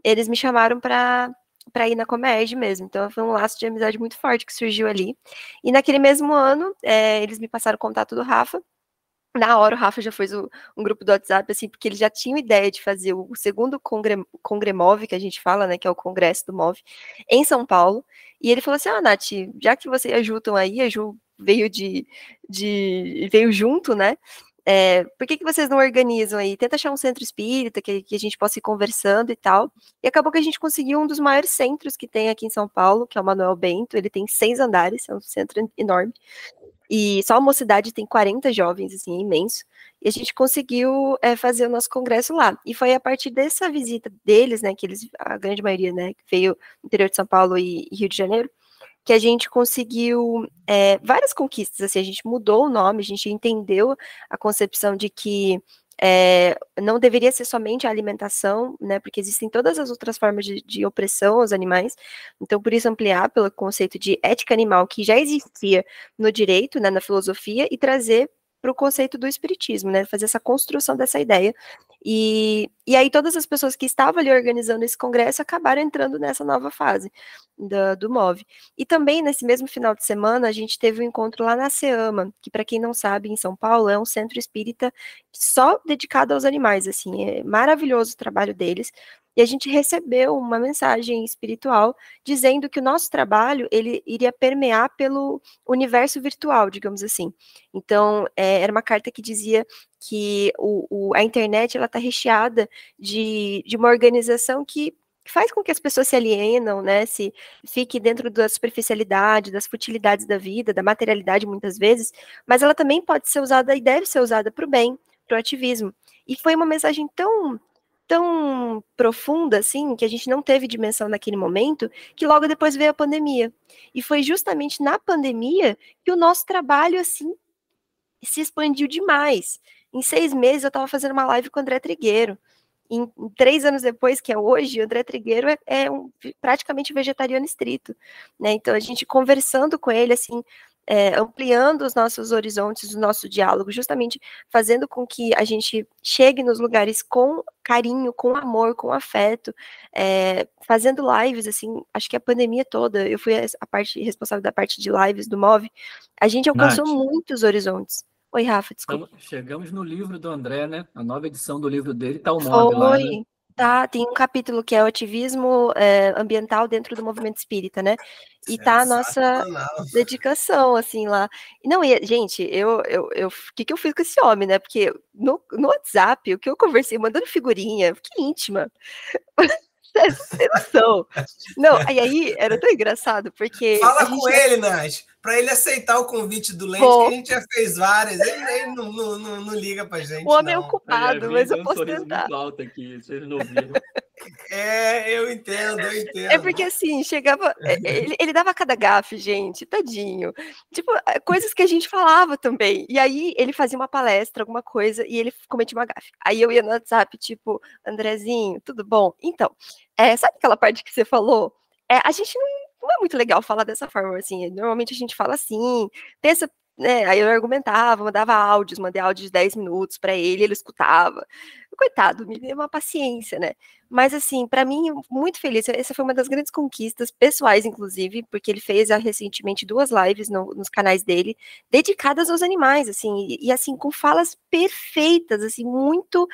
eles me chamaram para para ir na Comerge mesmo. Então foi um laço de amizade muito forte que surgiu ali. E naquele mesmo ano, é, eles me passaram o contato do Rafa. Na hora, o Rafa já fez o, um grupo do WhatsApp, assim, porque eles já tinham ideia de fazer o segundo Congre, Congremove, que a gente fala, né, que é o congresso do MOV, em São Paulo. E ele falou assim: Ah, Nath, já que vocês ajudam aí, a Ju veio de, de veio junto, né? É, por que, que vocês não organizam aí? Tenta achar um centro espírita que, que a gente possa ir conversando e tal. E acabou que a gente conseguiu um dos maiores centros que tem aqui em São Paulo, que é o Manuel Bento. Ele tem seis andares, é um centro enorme. E só a mocidade tem 40 jovens, assim, é imenso. E a gente conseguiu é, fazer o nosso congresso lá. E foi a partir dessa visita deles, né, que eles, a grande maioria, né, veio do interior de São Paulo e, e Rio de Janeiro, que a gente conseguiu é, várias conquistas, assim, a gente mudou o nome, a gente entendeu a concepção de que é, não deveria ser somente a alimentação, né, porque existem todas as outras formas de, de, opressão aos animais, então por isso ampliar pelo conceito de ética animal, que já existia no direito, né, na filosofia, e trazer para o conceito do espiritismo, né? Fazer essa construção dessa ideia. E, e aí todas as pessoas que estavam ali organizando esse congresso acabaram entrando nessa nova fase do, do MOVE. E também, nesse mesmo final de semana, a gente teve um encontro lá na SEAMA, que para quem não sabe, em São Paulo, é um centro espírita só dedicado aos animais, assim, é maravilhoso o trabalho deles e a gente recebeu uma mensagem espiritual dizendo que o nosso trabalho ele iria permear pelo universo virtual, digamos assim. Então, é, era uma carta que dizia que o, o, a internet ela está recheada de, de uma organização que faz com que as pessoas se alienam, né, se fique dentro da superficialidade, das futilidades da vida, da materialidade muitas vezes, mas ela também pode ser usada e deve ser usada para o bem, para o ativismo. E foi uma mensagem tão tão profunda assim, que a gente não teve dimensão naquele momento, que logo depois veio a pandemia. E foi justamente na pandemia que o nosso trabalho assim se expandiu demais. Em seis meses eu estava fazendo uma live com o André Trigueiro. Em, em, três anos depois, que é hoje, o André Trigueiro é, é um, praticamente vegetariano estrito. Né? Então, a gente conversando com ele, assim, é, ampliando os nossos horizontes, o nosso diálogo, justamente fazendo com que a gente chegue nos lugares com carinho, com amor, com afeto, é, fazendo lives, assim, acho que a pandemia toda, eu fui a parte responsável da parte de lives do MOV, a gente alcançou Nath, muitos horizontes. Oi, Rafa, desculpa. chegamos no livro do André, né? A nova edição do livro dele tá o MOV lá, né? Tá, tem um capítulo que é o ativismo é, ambiental dentro do movimento espírita, né? E tá a nossa dedicação, assim, lá. Não, e, gente, eu, eu, eu, o que, que eu fiz com esse homem, né? Porque no, no WhatsApp, o que eu conversei, mandando figurinha, que íntima. *laughs* Você noção. Não, aí, aí era tão engraçado, porque. Fala com ele, Nath, para ele aceitar o convite do Lente, Bom. que a gente já fez várias. Ele, ele não, não, não, não, liga pra gente. O homem é ocupado, mas eu posso tentar. Muito alto aqui, vocês não viram. *laughs* É, eu entendo, eu entendo. É porque assim, chegava. É, ele, ele dava cada gafe, gente, tadinho. Tipo, é, coisas que a gente falava também. E aí ele fazia uma palestra, alguma coisa, e ele cometia uma gafe. Aí eu ia no WhatsApp, tipo, Andrezinho, tudo bom? Então, é, sabe aquela parte que você falou? É, a gente não, não é muito legal falar dessa forma, assim. Normalmente a gente fala assim, tem essa né, aí eu argumentava, mandava áudios, mandei áudios de 10 minutos para ele, ele escutava. Coitado, me deu uma paciência, né? Mas assim, para mim, muito feliz. Essa foi uma das grandes conquistas pessoais, inclusive, porque ele fez ah, recentemente duas lives no, nos canais dele, dedicadas aos animais, assim, e, e assim, com falas perfeitas, assim, muito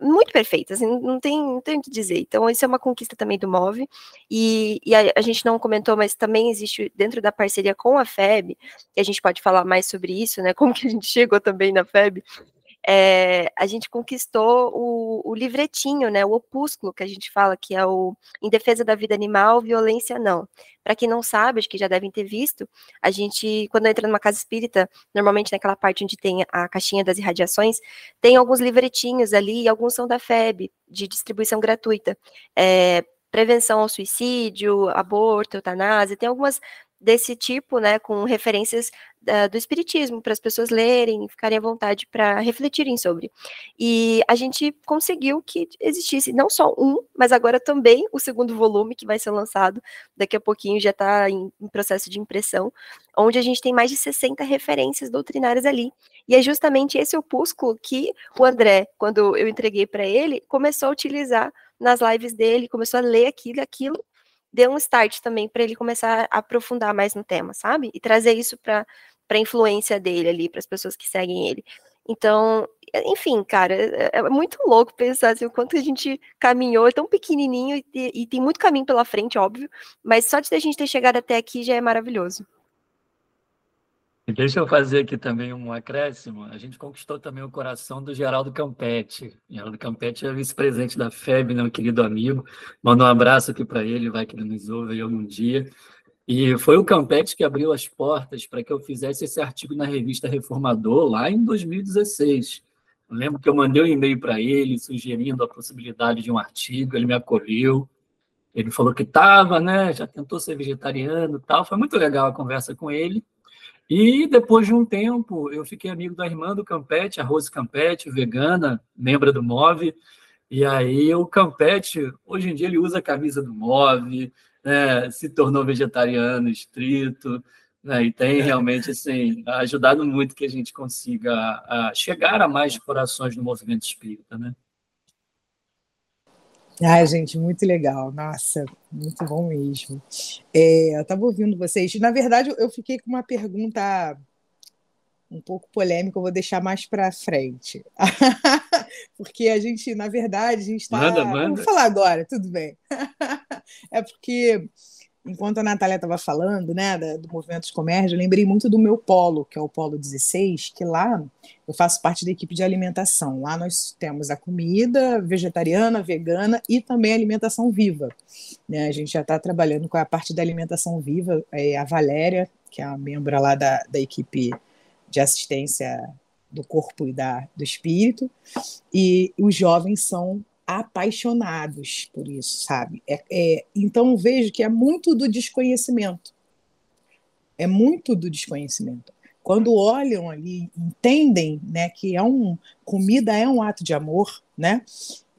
muito perfeitas, assim, não tem, não tem o que dizer. Então, isso é uma conquista também do MOVE, e, e a, a, gente não comentou, mas também existe dentro da parceria com a FEB, que a gente pode falar mais sobre isso, né? *laughs* Como que a gente chegou também na FEB, é, a gente conquistou o, o, livretinho, né, o opúsculo que a gente fala, que é o Em Defesa da Vida Animal, Violência Não. Para quem não sabe, acho que já devem ter visto, a gente, quando entra numa casa espírita, normalmente naquela parte onde tem a caixinha das irradiações, tem alguns livretinhos ali, e alguns são da FEB, de distribuição gratuita. É, prevenção ao suicídio, aborto, eutanásia, tem algumas desse tipo, né, com referências uh, do espiritismo para as pessoas lerem, ficarem à vontade para refletirem sobre. E a gente conseguiu que existisse não só um, mas agora também o segundo volume que vai ser lançado daqui a pouquinho já está em, em processo de impressão, onde a gente tem mais de 60 referências doutrinárias ali. E é justamente esse opúsculo que o André, quando eu entreguei para ele, começou a utilizar nas lives dele, começou a ler aquilo, aquilo deu um start também para ele começar a aprofundar mais no tema, sabe? E trazer isso para a influência dele ali, para as pessoas que seguem ele. Então, enfim, cara, é, é muito louco pensar assim, o quanto a gente caminhou, é tão pequenininho e, e tem muito caminho pela frente, óbvio, mas só de a gente ter chegado até aqui já é maravilhoso. Deixa eu fazer aqui também um acréscimo. A gente conquistou também o coração do Geraldo Campetti. Geraldo Campetti é vice-presidente da FEB, meu querido amigo. Manda um abraço aqui para ele, vai que ele nos ouve aí algum dia. E foi o Campetti que abriu as portas para que eu fizesse esse artigo na revista Reformador lá em 2016. Eu lembro que eu mandei um e-mail para ele sugerindo a possibilidade de um artigo, ele me acolheu. Ele falou que estava, né? Já tentou ser vegetariano, tal. Foi muito legal a conversa com ele. E depois de um tempo, eu fiquei amigo da irmã do Campete, a Rose Campete, vegana, membro do MOVE. E aí o Campete, hoje em dia, ele usa a camisa do MOVE, né, se tornou vegetariano estrito, né, e tem realmente assim, ajudado muito que a gente consiga a chegar a mais corações no movimento espírita. Né? Ai, gente, muito legal. Nossa, muito bom mesmo. É, eu estava ouvindo vocês. Na verdade, eu fiquei com uma pergunta um pouco polêmica, eu vou deixar mais para frente. *laughs* porque a gente, na verdade, a gente está. Manda, manda. Vou falar agora, tudo bem. *laughs* é porque enquanto a Natália estava falando, né, do movimento de comércio, eu lembrei muito do meu polo, que é o Polo 16, que lá eu faço parte da equipe de alimentação. Lá nós temos a comida vegetariana, vegana e também alimentação viva. Né, a gente já está trabalhando com a parte da alimentação viva, é a Valéria, que é a membro lá da, da equipe de assistência do corpo e da, do espírito, e os jovens são apaixonados por isso, sabe? É, é, então vejo que é muito do desconhecimento. É muito do desconhecimento. Quando olham ali, entendem, né, que é um comida é um ato de amor, né?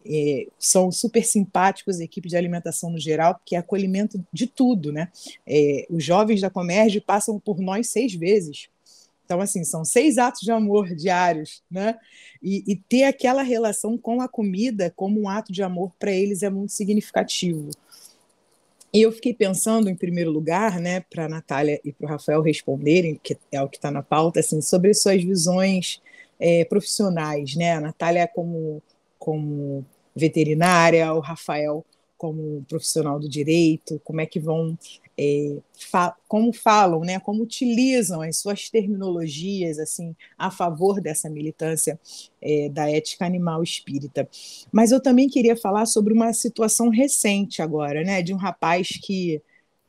É, são super simpáticos, a equipe de alimentação no geral, porque é acolhimento de tudo, né? É, os jovens da Comerge passam por nós seis vezes então, assim, são seis atos de amor diários, né? E, e ter aquela relação com a comida como um ato de amor para eles é muito significativo. E eu fiquei pensando, em primeiro lugar, né, para a Natália e para o Rafael responderem, que é o que está na pauta, assim, sobre suas visões é, profissionais, né? A Natália como, como veterinária, o Rafael como profissional do direito, como é que vão é, fa como falam, né, como utilizam as suas terminologias assim a favor dessa militância é, da ética animal espírita. Mas eu também queria falar sobre uma situação recente agora, né, de um rapaz que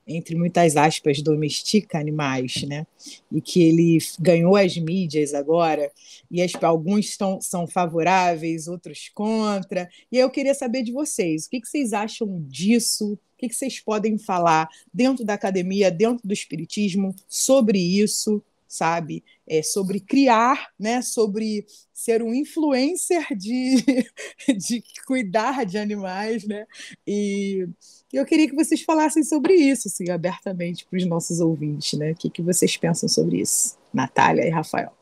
entre muitas aspas, domestica animais, né? E que ele ganhou as mídias agora, e as, alguns estão, são favoráveis, outros contra. E eu queria saber de vocês, o que, que vocês acham disso? O que, que vocês podem falar dentro da academia, dentro do espiritismo, sobre isso? Sabe? É sobre criar, né? Sobre ser um influencer de, *laughs* de cuidar de animais, né? E eu queria que vocês falassem sobre isso, assim, abertamente para os nossos ouvintes, né? O que, que vocês pensam sobre isso, Natália e Rafael?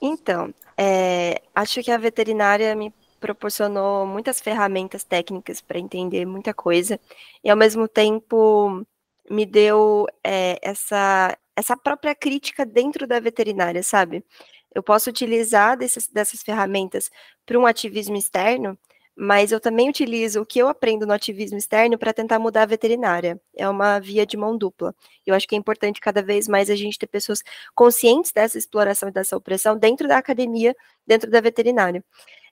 Então, é, acho que a veterinária me proporcionou muitas ferramentas técnicas para entender muita coisa e ao mesmo tempo me deu é, essa, essa própria crítica dentro da veterinária, sabe? Eu posso utilizar desses, dessas ferramentas para um ativismo externo, mas eu também utilizo o que eu aprendo no ativismo externo para tentar mudar a veterinária. É uma via de mão dupla. Eu acho que é importante cada vez mais a gente ter pessoas conscientes dessa exploração e dessa opressão dentro da academia, dentro da veterinária.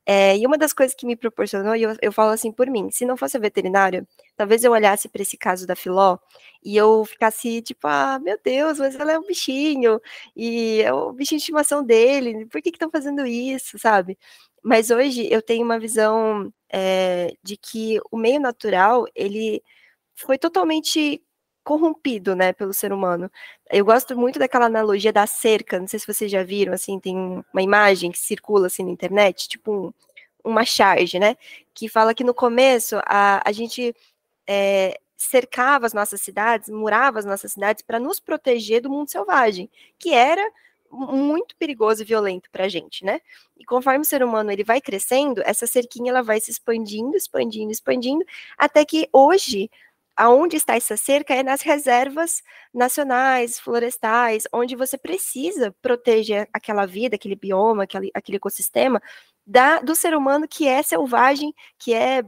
É, e uma das coisas que me proporcionou, e eu, eu falo assim por mim, se não fosse a veterinária, talvez eu olhasse para esse caso da Filó e eu ficasse tipo, ah, meu Deus, mas ela é um bichinho, e é o bichinho de estimação dele, por que estão fazendo isso, sabe? Mas hoje eu tenho uma visão é, de que o meio natural, ele foi totalmente corrompido, né, pelo ser humano. Eu gosto muito daquela analogia da cerca, não sei se vocês já viram, assim, tem uma imagem que circula, assim, na internet, tipo um, uma charge, né, que fala que no começo a, a gente é, cercava as nossas cidades, murava as nossas cidades para nos proteger do mundo selvagem, que era muito perigoso e violento para a gente, né? E conforme o ser humano ele vai crescendo, essa cerquinha ela vai se expandindo, expandindo, expandindo, até que hoje aonde está essa cerca é nas reservas nacionais, florestais, onde você precisa proteger aquela vida, aquele bioma, aquele, aquele ecossistema da, do ser humano que é selvagem, que é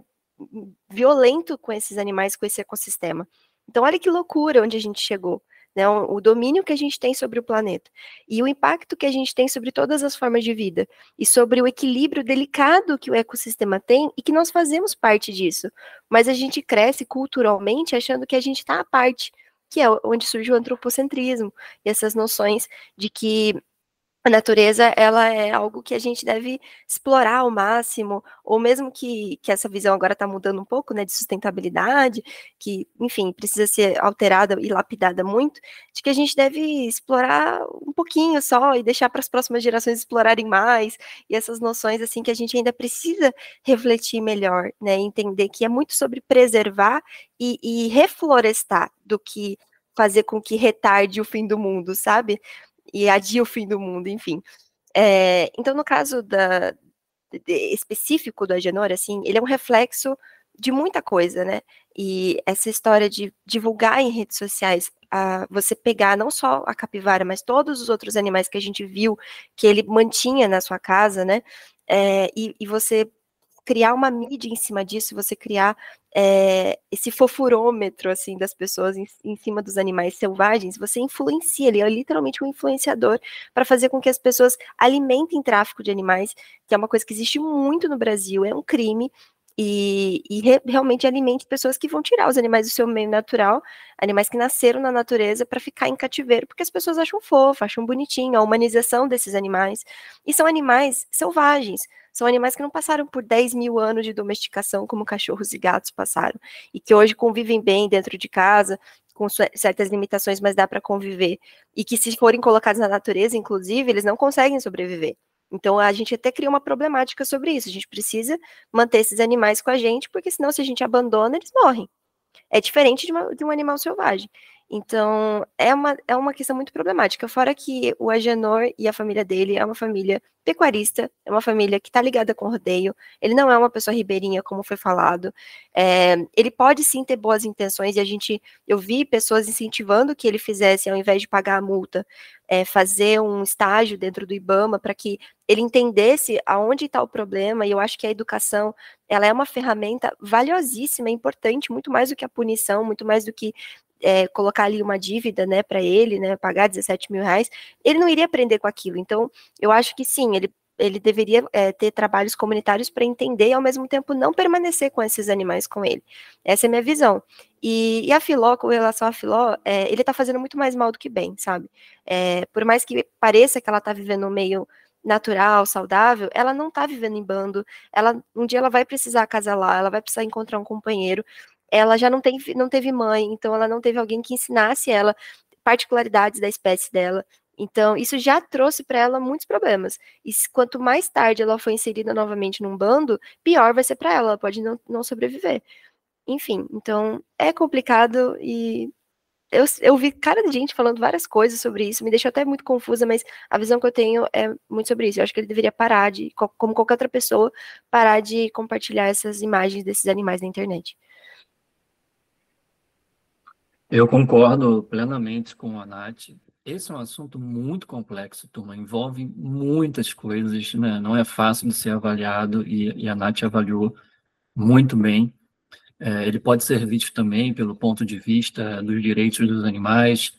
violento com esses animais, com esse ecossistema. Então, olha que loucura onde a gente chegou né, o domínio que a gente tem sobre o planeta e o impacto que a gente tem sobre todas as formas de vida e sobre o equilíbrio delicado que o ecossistema tem e que nós fazemos parte disso. Mas a gente cresce culturalmente achando que a gente está à parte, que é onde surge o antropocentrismo e essas noções de que a natureza ela é algo que a gente deve explorar ao máximo, ou mesmo que, que essa visão agora está mudando um pouco, né, de sustentabilidade, que, enfim, precisa ser alterada e lapidada muito, de que a gente deve explorar um pouquinho só e deixar para as próximas gerações explorarem mais, e essas noções, assim, que a gente ainda precisa refletir melhor, né, entender que é muito sobre preservar e, e reflorestar do que fazer com que retarde o fim do mundo, sabe? E adia o fim do mundo, enfim. É, então, no caso da, de, específico do Agenor, assim, ele é um reflexo de muita coisa, né? E essa história de divulgar em redes sociais, a, você pegar não só a capivara, mas todos os outros animais que a gente viu que ele mantinha na sua casa, né? É, e, e você criar uma mídia em cima disso, você criar é, esse fofurômetro, assim, das pessoas em, em, cima dos animais selvagens, você influencia, ele é literalmente um influenciador para fazer com que as pessoas alimentem tráfico de animais, que é uma coisa que existe muito no Brasil, é um crime, e, e re, realmente alimente pessoas que vão tirar os animais do seu meio natural, animais que nasceram na natureza para ficar em cativeiro, porque as pessoas acham fofo, acham bonitinho a humanização desses animais, e são animais selvagens, são animais que não passaram por 10 mil anos de domesticação como cachorros e gatos passaram, e que hoje convivem bem dentro de casa, com certas limitações, mas dá para conviver, e que se forem colocados na natureza, inclusive, eles não conseguem sobreviver. Então a gente até cria uma problemática sobre isso. A gente precisa manter esses animais com a gente, porque senão, se a gente abandona, eles morrem. É diferente de, uma, de um animal selvagem. Então, é uma, é uma questão muito problemática. Fora que o Agenor e a família dele é uma família pecuarista, é uma família que está ligada com o rodeio, ele não é uma pessoa ribeirinha, como foi falado. É, ele pode sim ter boas intenções, e a gente, eu vi pessoas incentivando que ele fizesse, ao invés de pagar a multa, é, fazer um estágio dentro do IBAMA para que ele entendesse aonde está o problema, e eu acho que a educação, ela é uma ferramenta valiosíssima, importante, muito mais do que a punição, muito mais do que é, colocar ali uma dívida, né, para ele, né, pagar 17 mil reais, ele não iria aprender com aquilo. Então, eu acho que sim, ele ele deveria é, ter trabalhos comunitários para entender e ao mesmo tempo não permanecer com esses animais com ele. Essa é a minha visão. E, e a Filó, com relação à Filó, é, ele está fazendo muito mais mal do que bem, sabe? É, por mais que pareça que ela está vivendo um meio natural, saudável, ela não está vivendo em bando. Ela um dia ela vai precisar acasalar, ela vai precisar encontrar um companheiro ela já não, tem, não teve mãe, então ela não teve alguém que ensinasse ela particularidades da espécie dela. Então, isso já trouxe para ela muitos problemas. E quanto mais tarde ela for inserida novamente num bando, pior vai ser para ela, ela pode não, não sobreviver. Enfim, então é complicado e eu, eu vi cara de gente falando várias coisas sobre isso, me deixou até muito confusa, mas a visão que eu tenho é muito sobre isso. Eu acho que ele deveria parar de, como qualquer outra pessoa, parar de compartilhar essas imagens desses animais na internet. Eu concordo plenamente com a Nath. Esse é um assunto muito complexo, turma, envolve muitas coisas, né? não é fácil de ser avaliado e, e a Nath avaliou muito bem. É, ele pode ser visto também pelo ponto de vista dos direitos dos animais,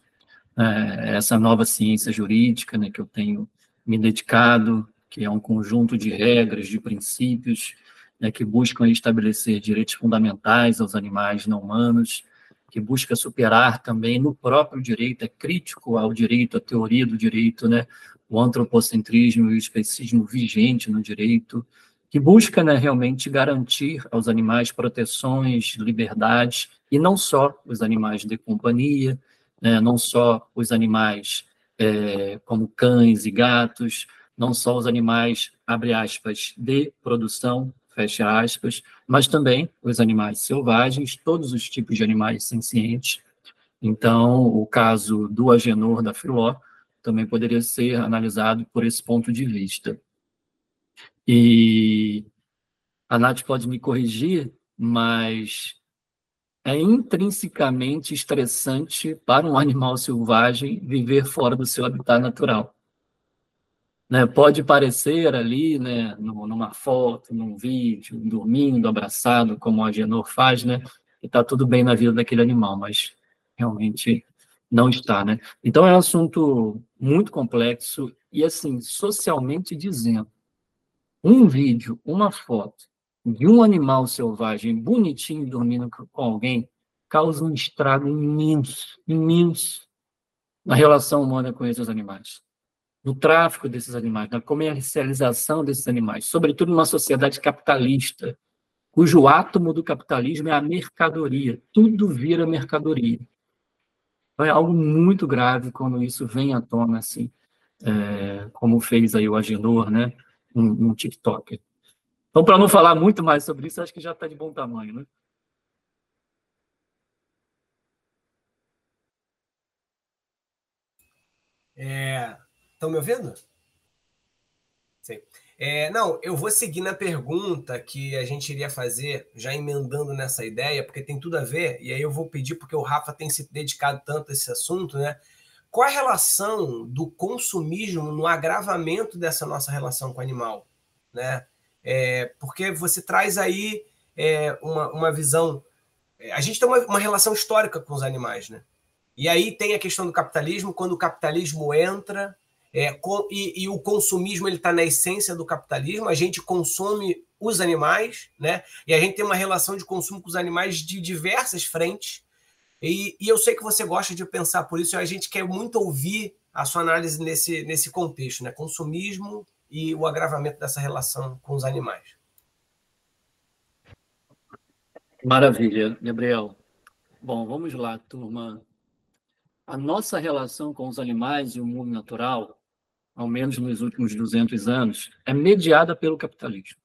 é, essa nova ciência jurídica né, que eu tenho me dedicado, que é um conjunto de regras, de princípios, né, que buscam estabelecer direitos fundamentais aos animais não humanos, que busca superar também no próprio direito, é crítico ao direito, à teoria do direito, né? o antropocentrismo e o especismo vigente no direito, que busca né, realmente garantir aos animais proteções, liberdades, e não só os animais de companhia, né, não só os animais é, como cães e gatos, não só os animais, abre aspas, de produção, fecha aspas, mas também os animais selvagens, todos os tipos de animais sencientes. Então, o caso do Agenor da Filó também poderia ser analisado por esse ponto de vista. E a Nath pode me corrigir, mas é intrinsecamente estressante para um animal selvagem viver fora do seu habitat natural. Né, pode parecer ali, né, numa foto, num vídeo, dormindo, abraçado, como a Agenor faz, né, que está tudo bem na vida daquele animal, mas realmente não está, né? Então é um assunto muito complexo e assim, socialmente dizendo, um vídeo, uma foto de um animal selvagem bonitinho dormindo com alguém causa um estrago imenso, imenso na relação humana com esses animais no tráfico desses animais, na comercialização desses animais, sobretudo numa sociedade capitalista, cujo átomo do capitalismo é a mercadoria, tudo vira mercadoria. Então, é algo muito grave quando isso vem à tona, assim, é, como fez aí o Agenor, né, um, um TikToker. Então, para não falar muito mais sobre isso, acho que já está de bom tamanho, né? É, Estão me ouvindo? Sim. É, não, eu vou seguir na pergunta que a gente iria fazer, já emendando nessa ideia, porque tem tudo a ver, e aí eu vou pedir, porque o Rafa tem se dedicado tanto a esse assunto, né? Qual a relação do consumismo no agravamento dessa nossa relação com o animal? Né? É, porque você traz aí é, uma, uma visão. É, a gente tem uma, uma relação histórica com os animais, né? E aí tem a questão do capitalismo, quando o capitalismo entra é, com, e, e, o consumismo ele está na essência do capitalismo. A gente consome os animais, né? E a gente tem uma relação de consumo com os animais de diversas frentes. E, e eu sei que você gosta de pensar por isso. A gente quer muito ouvir a sua análise nesse, nesse contexto, né? Consumismo e o agravamento dessa relação com os animais. Maravilha, Gabriel. Bom, vamos lá, turma. A nossa relação com os animais e o mundo natural ao menos nos últimos 200 anos, é mediada pelo capitalismo.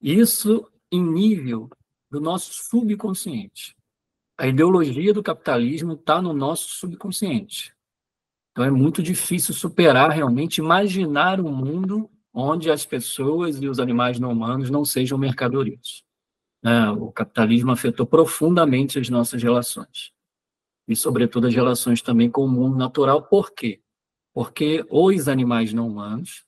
Isso em nível do nosso subconsciente. a ideologia do capitalismo está no nosso subconsciente. Então é muito difícil superar realmente, imaginar um mundo onde as pessoas e os animais não humanos não sejam mercadorias. É, o capitalismo afetou profundamente as nossas relações. E, sobretudo, as relações também com o mundo natural. Por quê? Porque os animais não humanos,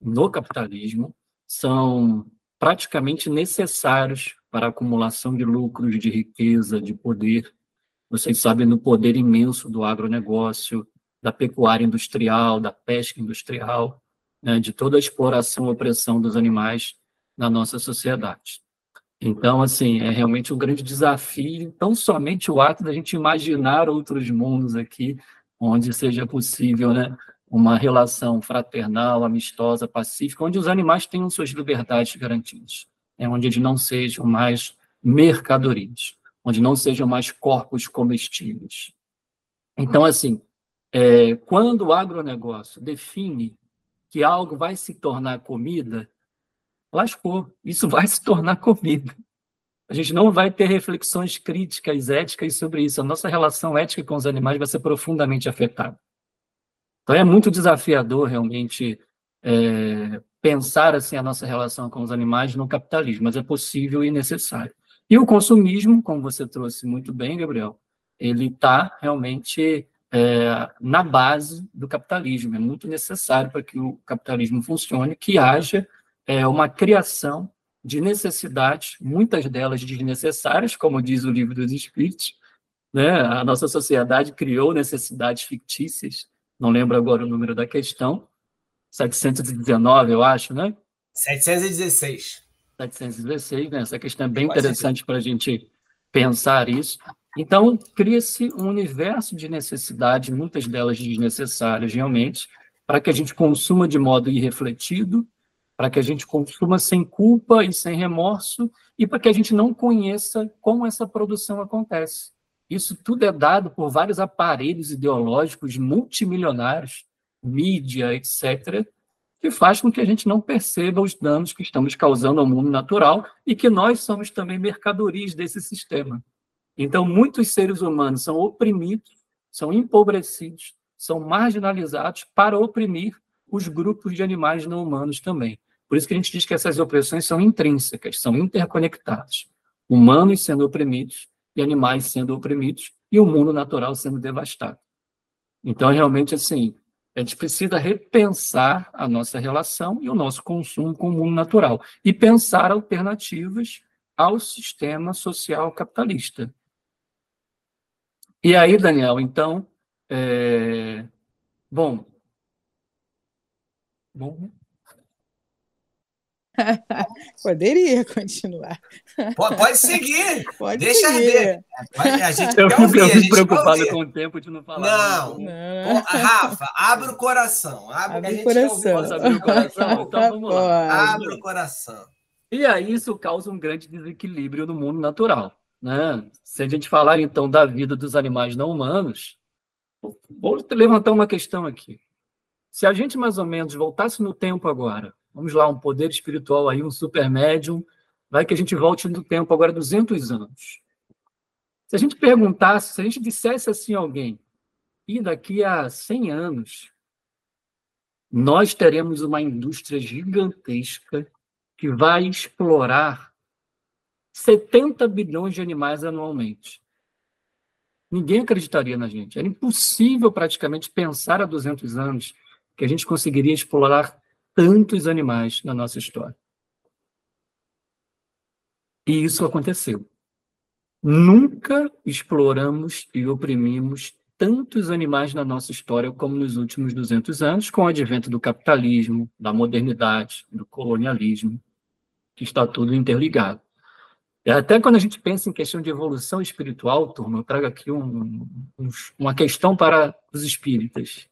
no capitalismo, são praticamente necessários para a acumulação de lucros, de riqueza, de poder. Vocês sabem do poder imenso do agronegócio, da pecuária industrial, da pesca industrial, né, de toda a exploração e opressão dos animais na nossa sociedade. Então, assim, é realmente um grande desafio, tão somente o ato da gente imaginar outros mundos aqui, onde seja possível, né, uma relação fraternal, amistosa, pacífica, onde os animais tenham suas liberdades garantidas, é onde eles não sejam mais mercadorias, onde não sejam mais corpos comestíveis. Então, assim, é, quando o agronegócio define que algo vai se tornar comida, lascou, isso vai se tornar comida. A gente não vai ter reflexões críticas, éticas sobre isso. A nossa relação ética com os animais vai ser profundamente afetada. Então é muito desafiador realmente é, pensar assim a nossa relação com os animais no capitalismo, mas é possível e necessário. E o consumismo, como você trouxe muito bem, Gabriel, ele está realmente é, na base do capitalismo. É muito necessário para que o capitalismo funcione que haja é, uma criação de necessidades, muitas delas desnecessárias, como diz o livro dos Espíritos. Né? A nossa sociedade criou necessidades fictícias, não lembro agora o número da questão, 719, eu acho, né? 716. 716, né? Essa questão é bem interessante para a gente pensar isso. Então, cria-se um universo de necessidades, muitas delas desnecessárias, realmente, para que a gente consuma de modo irrefletido, para que a gente consuma sem culpa e sem remorso, e para que a gente não conheça como essa produção acontece. Isso tudo é dado por vários aparelhos ideológicos multimilionários, mídia, etc., que faz com que a gente não perceba os danos que estamos causando ao mundo natural e que nós somos também mercadorias desse sistema. Então, muitos seres humanos são oprimidos, são empobrecidos, são marginalizados para oprimir os grupos de animais não humanos também. Por isso que a gente diz que essas opressões são intrínsecas, são interconectadas. Humanos sendo oprimidos e animais sendo oprimidos e o mundo natural sendo devastado. Então, realmente, assim, a gente precisa repensar a nossa relação e o nosso consumo com o mundo natural e pensar alternativas ao sistema social capitalista. E aí, Daniel, então, é... bom, bom. *laughs* Poderia continuar. Pode, pode seguir. *laughs* Pode Deixa seguir. Pode, a gente *laughs* eu fico, ouvir, eu a fico gente preocupado com o tempo de não falar. Não. Não. Ô, Rafa, abre o coração. Abre, Abre o gente quer ouvir coração. Posso abrir o coração? Então vamos lá. Pode. Abre o coração. E aí isso causa um grande desequilíbrio no mundo natural. Né? Se a gente falar, então, da vida dos animais não humanos, vou levantar uma questão aqui. Se a gente, mais ou menos, voltasse no tempo agora, vamos lá, um poder espiritual aí, um super médium, vai que a gente volte no tempo agora 200 anos. Se a gente perguntasse, se a gente dissesse assim a alguém, e daqui a 100 anos, nós teremos uma indústria gigantesca que vai explorar 70 bilhões de animais anualmente. Ninguém acreditaria na gente. Era impossível praticamente pensar há 200 anos que a gente conseguiria explorar tantos animais na nossa história. E isso aconteceu. Nunca exploramos e oprimimos tantos animais na nossa história como nos últimos 200 anos, com o advento do capitalismo, da modernidade, do colonialismo, que está tudo interligado. Até quando a gente pensa em questão de evolução espiritual, turma, eu trago aqui um, um, uma questão para os espíritas.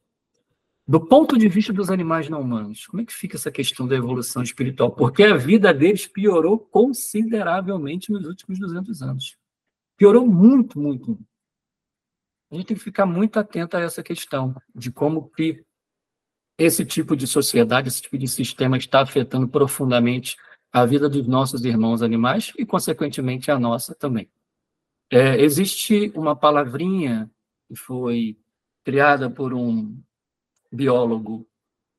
Do ponto de vista dos animais não humanos, como é que fica essa questão da evolução espiritual? Porque a vida deles piorou consideravelmente nos últimos 200 anos. Piorou muito, muito. A gente tem que ficar muito atento a essa questão de como que esse tipo de sociedade, esse tipo de sistema está afetando profundamente a vida dos nossos irmãos animais e, consequentemente, a nossa também. É, existe uma palavrinha que foi criada por um biólogo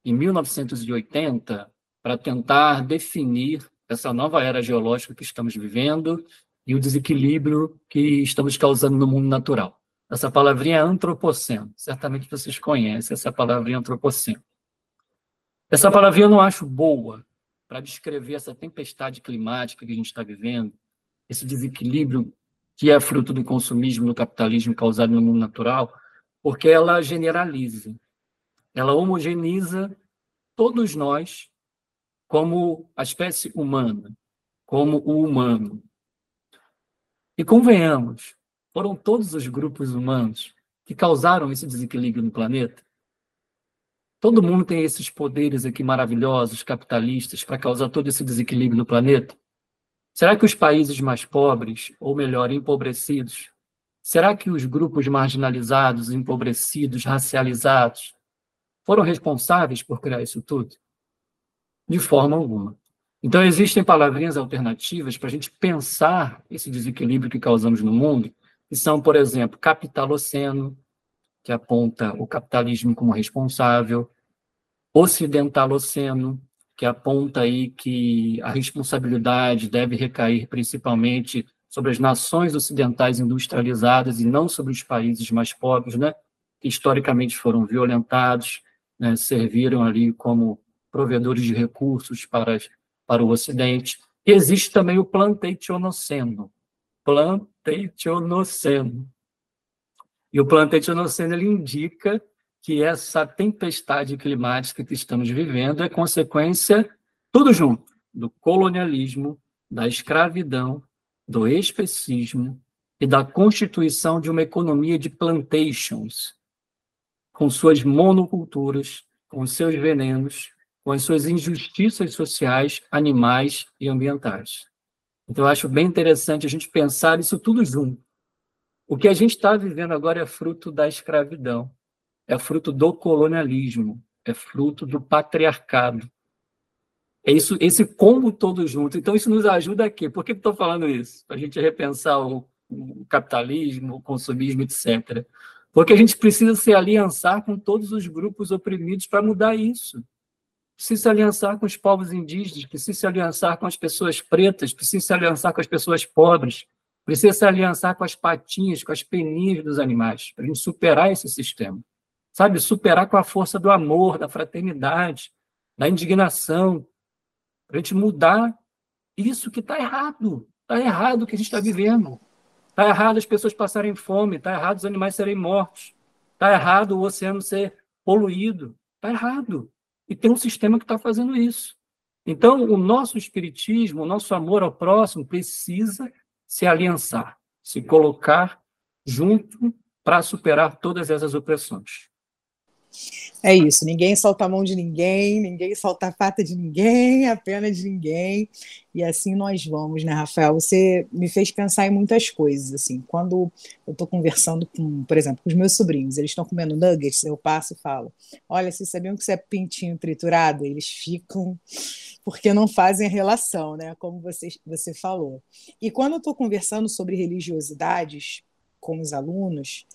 em 1980 para tentar definir essa nova era geológica que estamos vivendo e o desequilíbrio que estamos causando no mundo natural. Essa palavrinha é antropoceno. Certamente vocês conhecem essa palavrinha antropoceno. Essa palavrinha eu não acho boa para descrever essa tempestade climática que a gente está vivendo, esse desequilíbrio que é fruto do consumismo, do capitalismo causado no mundo natural, porque ela generaliza, ela homogeneiza todos nós como a espécie humana, como o humano. E convenhamos, foram todos os grupos humanos que causaram esse desequilíbrio no planeta? Todo mundo tem esses poderes aqui maravilhosos, capitalistas, para causar todo esse desequilíbrio no planeta? Será que os países mais pobres, ou melhor, empobrecidos, será que os grupos marginalizados, empobrecidos, racializados, foram responsáveis por criar isso tudo? De forma alguma. Então, existem palavrinhas alternativas para a gente pensar esse desequilíbrio que causamos no mundo, que são, por exemplo, capitaloceno, que aponta o capitalismo como responsável, ocidentaloceno, que aponta aí que a responsabilidade deve recair principalmente sobre as nações ocidentais industrializadas e não sobre os países mais pobres, né, que historicamente foram violentados, né, serviram ali como provedores de recursos para, para o Ocidente. E existe também o Plantationoceno. Plantationoceno. E o Plantationoceno ele indica que essa tempestade climática que estamos vivendo é consequência, tudo junto, do colonialismo, da escravidão, do especismo e da constituição de uma economia de plantations, com suas monoculturas, com seus venenos, com as suas injustiças sociais, animais e ambientais. Então, eu acho bem interessante a gente pensar isso tudo junto. O que a gente está vivendo agora é fruto da escravidão é fruto do colonialismo, é fruto do patriarcado. É isso, esse combo todo junto. Então, isso nos ajuda a quê? Por que estou falando isso? Para a gente repensar o, o, capitalismo, o consumismo, etc. Porque a gente precisa se aliançar com todos os grupos oprimidos para mudar isso. Precisa se aliançar com os povos indígenas, precisa se aliançar com as pessoas pretas, precisa se aliançar com as pessoas pobres, precisa se aliançar com as patinhas, com as peninhas dos animais, para a gente superar esse sistema sabe? Superar com a força do amor, da fraternidade, da indignação, para a gente mudar isso que está errado. Está errado o que a gente está vivendo. Está errado as pessoas passarem fome, está errado os animais serem mortos, está errado o oceano ser poluído, está errado. E tem um sistema que está fazendo isso. Então, o nosso espiritismo, o nosso amor ao próximo precisa se aliançar, se colocar junto para superar todas essas opressões. É isso, ninguém solta a mão de ninguém, ninguém solta a pata de ninguém, a pena de ninguém, e assim nós vamos, né, Rafael? Você me fez pensar em muitas coisas, assim, quando eu estou conversando com, por exemplo, com os meus sobrinhos, eles estão comendo nuggets, eu passo e falo, olha, vocês sabiam que isso é pintinho triturado? Eles ficam, porque não fazem a relação, né, como você, você falou. E quando eu estou conversando sobre religiosidades com os alunos,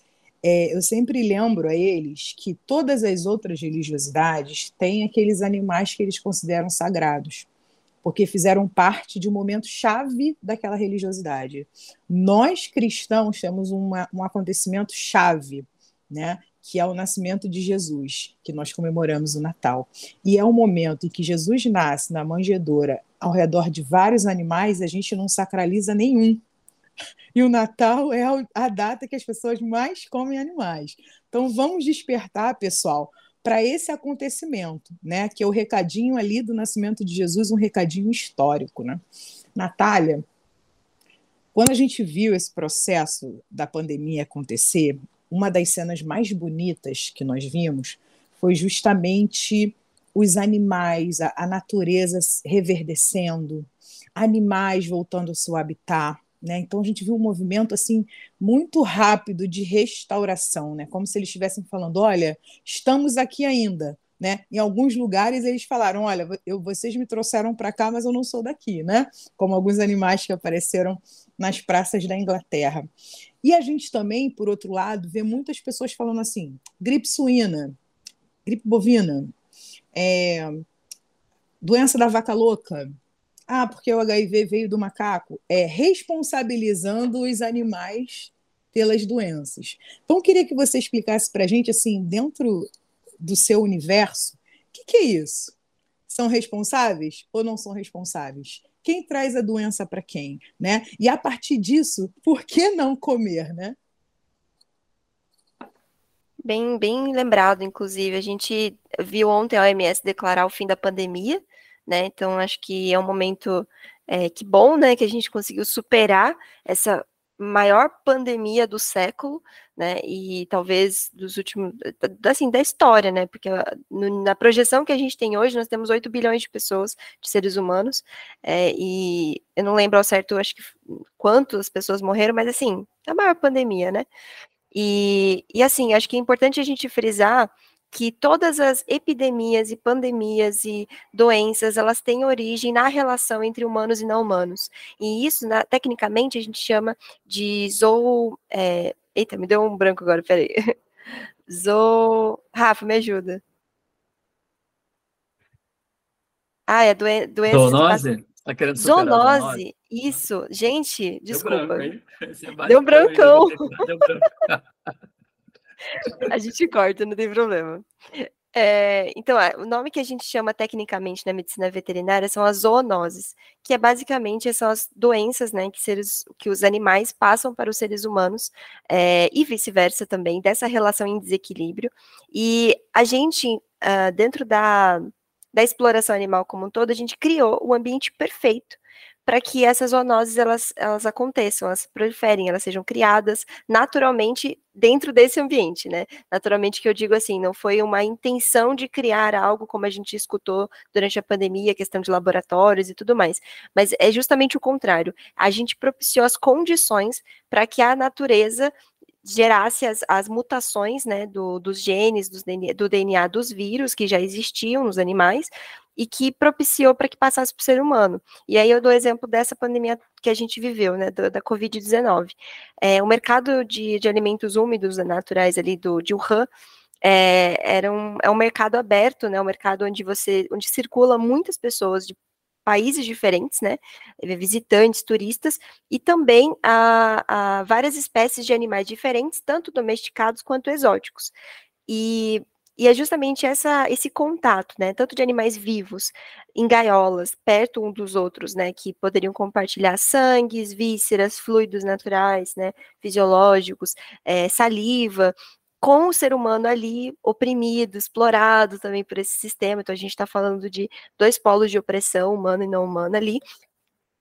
é, eu sempre lembro a eles que todas as outras religiosidades têm aqueles animais que eles consideram sagrados, porque fizeram parte de um momento chave daquela religiosidade. Nós cristãos temos uma, um acontecimento chave, né? que é o nascimento de Jesus, que nós comemoramos o Natal. E é o momento em que Jesus nasce na manjedoura ao redor de vários animais, a gente não sacraliza nenhum. E o Natal é a data que as pessoas mais comem animais. Então vamos despertar, pessoal, para esse acontecimento, né? Que é o recadinho ali do nascimento de Jesus, um recadinho histórico, né? Natália, quando a gente viu esse processo da pandemia acontecer, uma das cenas mais bonitas que nós vimos foi justamente os animais, a, a natureza reverdecendo, animais voltando ao seu habitat, né? Então a gente viu um movimento assim muito rápido de restauração, né? como se eles estivessem falando: olha, estamos aqui ainda. Né? Em alguns lugares eles falaram: olha, eu, vocês me trouxeram para cá, mas eu não sou daqui, né? Como alguns animais que apareceram nas praças da Inglaterra. E a gente também, por outro lado, vê muitas pessoas falando assim: gripe suína, gripe bovina, é, doença da vaca louca. Ah, porque o HIV veio do macaco. É responsabilizando os animais pelas doenças. Então, eu queria que você explicasse para a gente, assim, dentro do seu universo, o que, que é isso? São responsáveis ou não são responsáveis? Quem traz a doença para quem, né? E a partir disso, por que não comer, né? Bem, bem lembrado, inclusive, a gente viu ontem a OMS declarar o fim da pandemia, né? Então acho que é um momento é, que bom, né, que a gente conseguiu superar essa maior pandemia do século, né, e talvez dos últimos, assim, da história, né, porque ah, na projeção que a gente tem hoje, nós temos 8 bilhões de pessoas, de seres humanos, é, e eu não lembro ao certo, acho que quantas pessoas morreram, mas assim, a maior pandemia, né, e, e assim, acho que é importante a gente frisar que todas as epidemias e pandemias e doenças, elas têm origem na relação entre humanos e não humanos. E isso, na, tecnicamente, a gente chama de zoo... É, eita, me deu um branco agora, peraí. *laughs* Zoo... Rafa, me ajuda. Ah, é doen doença... Zoonose? Tá querendo zoonose? zoonose? Isso. Gente, desculpa. Deu, branco, *laughs* Deu brancão. *laughs* Deu branco. A gente corta, não tem problema. É, então, o nome que a gente chama tecnicamente na medicina veterinária são as zoonoses, que é basicamente são as doenças, né, que, seres, que os animais passam para os seres humanos é, e vice-versa também, dessa relação em desequilíbrio. E a gente, uh, dentro da, da exploração animal como um todo, a gente criou o ambiente perfeito para que essas zoonoses elas, elas aconteçam, elas proliferem, elas sejam criadas naturalmente dentro desse ambiente, né? Naturalmente que eu digo assim, não foi uma intenção de criar algo como a gente escutou durante a pandemia, questão de laboratórios e tudo mais, mas é justamente o contrário. A gente propiciou as condições para que a natureza gerasse as, as mutações né, do, dos genes, dos DNA, do DNA dos vírus que já existiam nos animais, e que propiciou para que passasse para o ser humano. E aí eu dou exemplo dessa pandemia que a gente viveu, né, da, da Covid-19. É, o mercado de, de alimentos úmidos naturais ali do, de Wuhan é, era um, é um mercado aberto, né, um mercado onde você, onde circula muitas pessoas de países diferentes, né, visitantes, turistas, e também a, a várias espécies de animais diferentes, tanto domesticados quanto exóticos. E e é justamente essa, esse contato, né, tanto de animais vivos em gaiolas, perto um dos outros, né, que poderiam compartilhar sangues, vísceras, fluidos naturais, né, fisiológicos, é, saliva, com o ser humano ali oprimido, explorado também por esse sistema. Então a gente está falando de dois polos de opressão, humano e não humano ali,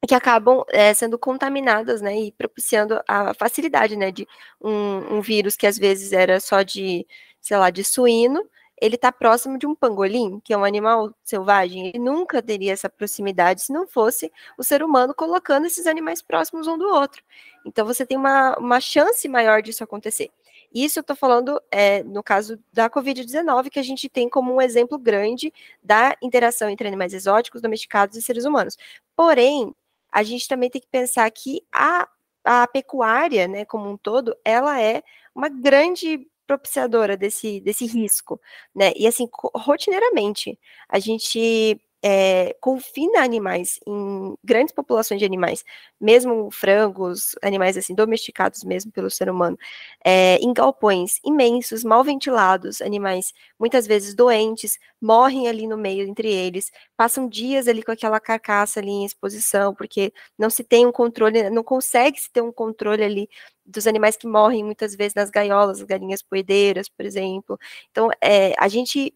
que acabam é, sendo contaminadas, né, e propiciando a facilidade, né, de um, um vírus que às vezes era só de sei lá, de suíno, ele está próximo de um pangolim, que é um animal selvagem. Ele nunca teria essa proximidade se não fosse o ser humano colocando esses animais próximos um do outro. Então você tem uma, uma chance maior disso acontecer. Isso eu estou falando é, no caso da Covid-19, que a gente tem como um exemplo grande da interação entre animais exóticos, domesticados e seres humanos. Porém, a gente também tem que pensar que a, a pecuária, né, como um todo, ela é uma grande propiciadora desse, desse risco, né? E assim, rotineiramente, a gente é, confina animais em grandes populações de animais, mesmo frangos, animais assim domesticados mesmo pelo ser humano, é, em galpões imensos, mal ventilados, animais muitas vezes doentes, morrem ali no meio entre eles, passam dias ali com aquela carcaça ali em exposição, porque não se tem um controle, não consegue se ter um controle ali dos animais que morrem muitas vezes nas gaiolas, as galinhas poedeiras, por exemplo. Então, é, a gente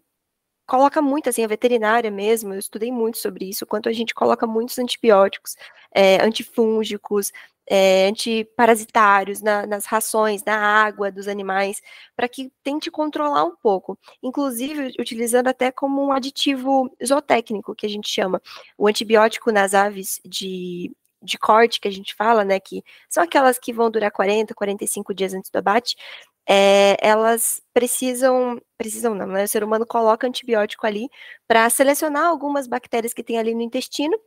coloca muito, assim, a veterinária mesmo, eu estudei muito sobre isso, quanto a gente coloca muitos antibióticos, é, antifúngicos, é, antiparasitários na, nas rações, na água dos animais, para que tente controlar um pouco. Inclusive, utilizando até como um aditivo zootécnico, que a gente chama. O antibiótico nas aves de, de corte, que a gente fala, né, que são aquelas que vão durar 40, 45 dias antes do abate, é, elas precisam, precisam não, né? O ser humano coloca antibiótico ali para selecionar algumas bactérias que tem ali no intestino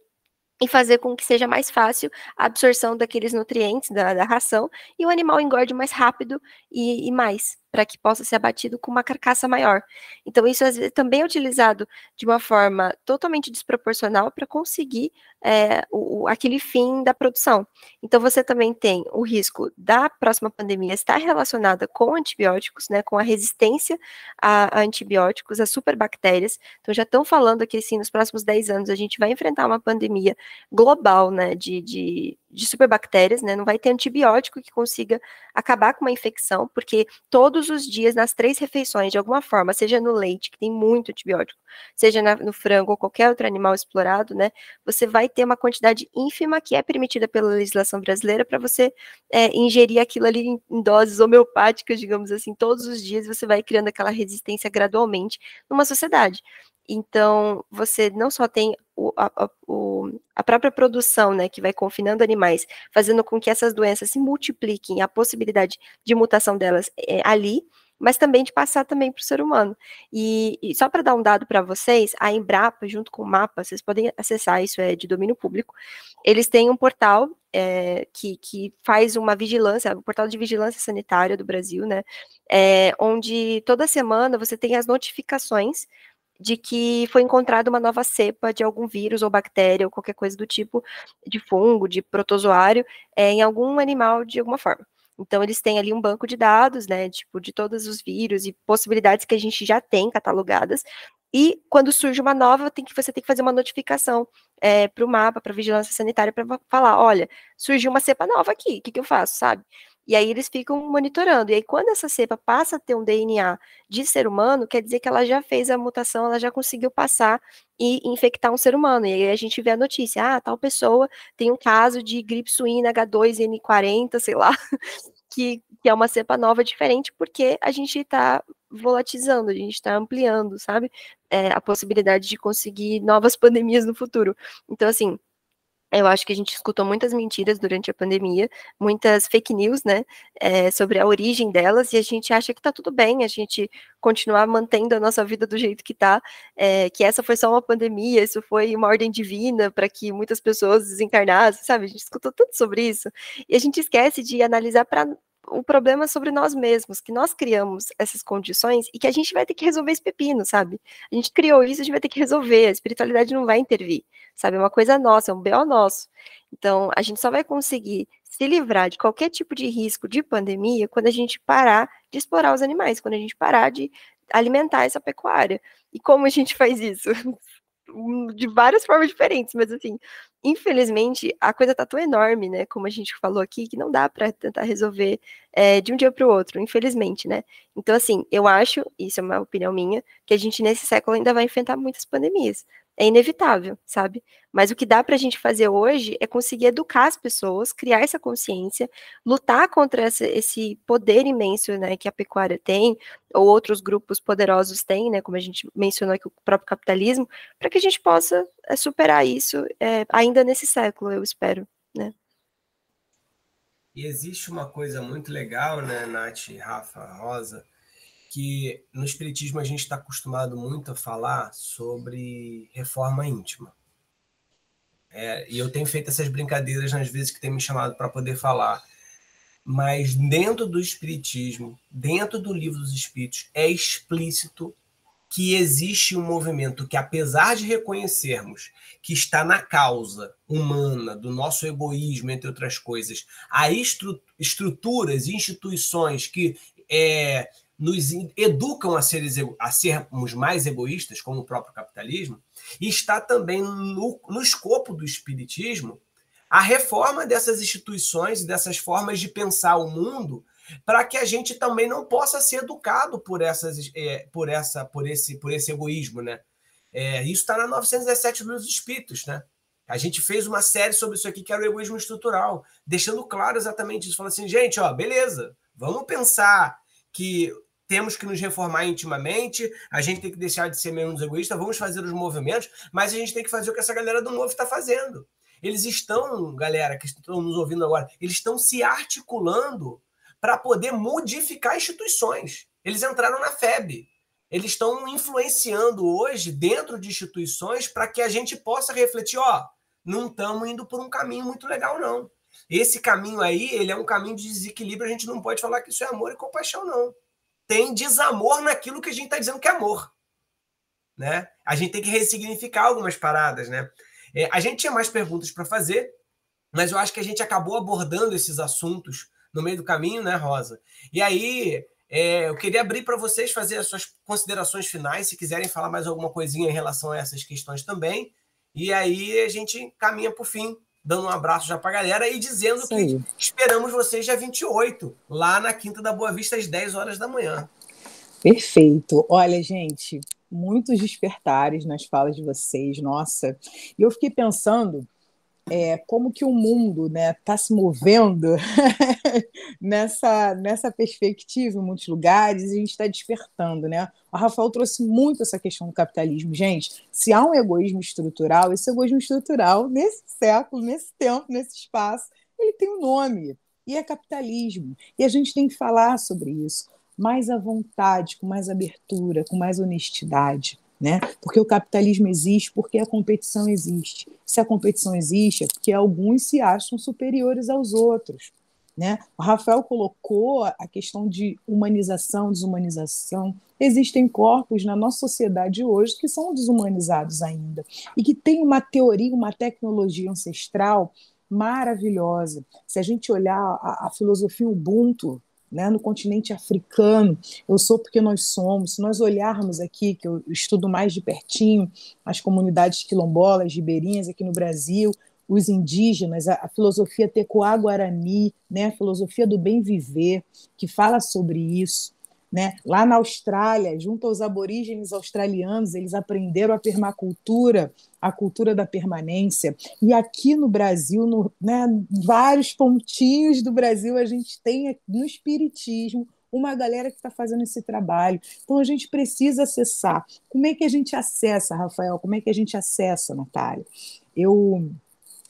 e fazer com que seja mais fácil a absorção daqueles nutrientes da, da ração e o animal engorde mais rápido e, e mais para que possa ser abatido com uma carcaça maior. Então, isso às vezes, também é utilizado de uma forma totalmente desproporcional para conseguir é, o, aquele fim da produção. Então, você também tem o risco da próxima pandemia estar relacionada com antibióticos, né, com a resistência a, a antibióticos, a superbactérias. Então, já estão falando que, assim, nos próximos 10 anos a gente vai enfrentar uma pandemia global, né, de, de de superbactérias, né? Não vai ter antibiótico que consiga acabar com uma infecção, porque todos os dias, nas três refeições, de alguma forma, seja no leite, que tem muito antibiótico, seja na, no frango ou qualquer outro animal explorado, né? Você vai ter uma quantidade ínfima que é permitida pela legislação brasileira para você é, ingerir aquilo ali em, em doses homeopáticas, digamos assim, todos os dias você vai criando aquela resistência gradualmente numa sociedade. Então, você não só tem o, a, o, a, própria produção, né, que vai confinando animais, fazendo com que essas doenças se multipliquem, a possibilidade de mutação delas é ali, mas também de passar também para o ser humano. E, e só para dar um dado para vocês, a Embrapa, junto com o MAPA, vocês podem acessar, isso é de domínio público, eles têm um portal é, que, que faz uma vigilância, o um portal de vigilância sanitária do Brasil, né, é, onde toda semana você tem as notificações de que foi encontrada uma nova cepa de algum vírus ou bactéria ou qualquer coisa do tipo de fungo, de protozoário, é, em algum animal de alguma forma. Então, eles têm ali um banco de dados, né, tipo, de todos os vírus e possibilidades que a gente já tem catalogadas. E quando surge uma nova, tem que, você tem que fazer uma notificação é, para o mapa, para a vigilância sanitária, para falar: olha, surgiu uma cepa nova aqui, o que, que eu faço, sabe? E aí eles ficam monitorando. E aí, quando essa cepa passa a ter um DNA de ser humano, quer dizer que ela já fez a mutação, ela já conseguiu passar e infectar um ser humano. E aí a gente vê a notícia: ah, tal pessoa tem um caso de gripe suína H2N40, sei lá, *laughs* que, que é uma cepa nova diferente, porque a gente está volatizando, a gente está ampliando, sabe? É, a possibilidade de conseguir novas *laughs* pandemias no futuro. Então, assim eu acho que a gente escutou muitas mentiras durante a pandemia, muitas fake news, né, é, sobre a origem delas, e a gente acha que tá tudo bem a gente continuar mantendo a nossa vida do jeito que tá, é, que essa foi só uma pandemia, isso foi uma ordem divina para que muitas pessoas desencarnassem, sabe? A gente escutou tudo sobre isso, e a gente esquece de analisar para o problema sobre nós mesmos, que nós criamos essas condições e que a gente vai ter que resolver esse pepino, sabe? A gente criou isso, a gente vai ter que resolver, a espiritualidade não vai intervir, sabe? É uma coisa nossa, é um BO nosso. Então, a gente só vai conseguir se livrar de qualquer tipo de risco de pandemia quando a gente parar de explorar os animais, quando a gente parar de alimentar essa pecuária. E como a gente faz isso? *laughs* de várias formas diferentes, mas assim, infelizmente a coisa tá tão enorme, né, como a gente falou aqui, que não dá para tentar resolver é, de um dia para o outro, infelizmente, né. Então, assim, eu acho, isso é uma opinião minha, que a gente nesse século ainda vai enfrentar muitas pandemias é inevitável, sabe? Mas o que dá para a gente fazer hoje é conseguir educar as pessoas, criar essa consciência, lutar contra essa, esse poder imenso né, que a pecuária tem, ou outros grupos poderosos têm, né, como a gente mencionou aqui, o próprio capitalismo, para que a gente possa é, superar isso é, ainda nesse século, eu espero, né? E existe uma coisa muito legal, né, Nath, Rafa, Rosa, que no Espiritismo a gente está acostumado muito a falar sobre reforma íntima. É, e eu tenho feito essas brincadeiras nas vezes que tem me chamado para poder falar. Mas dentro do Espiritismo, dentro do livro dos Espíritos, é explícito que existe um movimento que, apesar de reconhecermos que está na causa humana, do nosso egoísmo, entre outras coisas, há estru estruturas e instituições que é, nos educam a, ser, a sermos mais egoístas, como o próprio capitalismo, e está também no, no escopo do espiritismo a reforma dessas instituições e dessas formas de pensar o mundo para que a gente também não possa ser educado por essas é, por essa por esse por esse egoísmo né? É, isso está na 917 dos Espíritos né? A gente fez uma série sobre isso aqui que era o egoísmo estrutural deixando claro exatamente isso falando assim gente ó beleza vamos pensar que temos que nos reformar intimamente, a gente tem que deixar de ser menos egoísta, vamos fazer os movimentos, mas a gente tem que fazer o que essa galera do novo está fazendo. Eles estão, galera que estão nos ouvindo agora, eles estão se articulando para poder modificar instituições. Eles entraram na FEB. Eles estão influenciando hoje dentro de instituições para que a gente possa refletir, ó, não estamos indo por um caminho muito legal, não. Esse caminho aí, ele é um caminho de desequilíbrio, a gente não pode falar que isso é amor e compaixão, não. Tem desamor naquilo que a gente está dizendo que é amor. Né? A gente tem que ressignificar algumas paradas, né? É, a gente tinha mais perguntas para fazer, mas eu acho que a gente acabou abordando esses assuntos no meio do caminho, né, Rosa? E aí, é, eu queria abrir para vocês fazer as suas considerações finais, se quiserem falar mais alguma coisinha em relação a essas questões também. E aí a gente caminha para o fim, dando um abraço já para a galera e dizendo Isso que aí. esperamos vocês dia 28, lá na Quinta da Boa Vista, às 10 horas da manhã. Perfeito. Olha, gente, muitos despertares nas falas de vocês, nossa. E eu fiquei pensando é, como que o mundo está né, tá se movendo *laughs* nessa, nessa perspectiva em muitos lugares e a gente está despertando. Né? O Rafael trouxe muito essa questão do capitalismo. Gente, se há um egoísmo estrutural, esse egoísmo estrutural, nesse século, nesse tempo, nesse espaço, ele tem um nome, e é capitalismo. E a gente tem que falar sobre isso mais à vontade, com mais abertura, com mais honestidade. Né? Porque o capitalismo existe porque a competição existe. Se a competição existe, é porque alguns se acham superiores aos outros. Né? O Rafael colocou a questão de humanização, desumanização. Existem corpos na nossa sociedade hoje que são desumanizados ainda e que têm uma teoria, uma tecnologia ancestral maravilhosa. Se a gente olhar a, a filosofia Ubuntu, né, no continente africano, eu sou porque nós somos. Se nós olharmos aqui, que eu estudo mais de pertinho, as comunidades quilombolas, ribeirinhas aqui no Brasil, os indígenas, a, a filosofia tecoá-guarani, né, a filosofia do bem viver, que fala sobre isso. Né? Lá na Austrália, junto aos aborígenes australianos, eles aprenderam a permacultura, a cultura da permanência. E aqui no Brasil, no, né, vários pontinhos do Brasil, a gente tem no Espiritismo uma galera que está fazendo esse trabalho. Então a gente precisa acessar. Como é que a gente acessa, Rafael? Como é que a gente acessa, Natália? Eu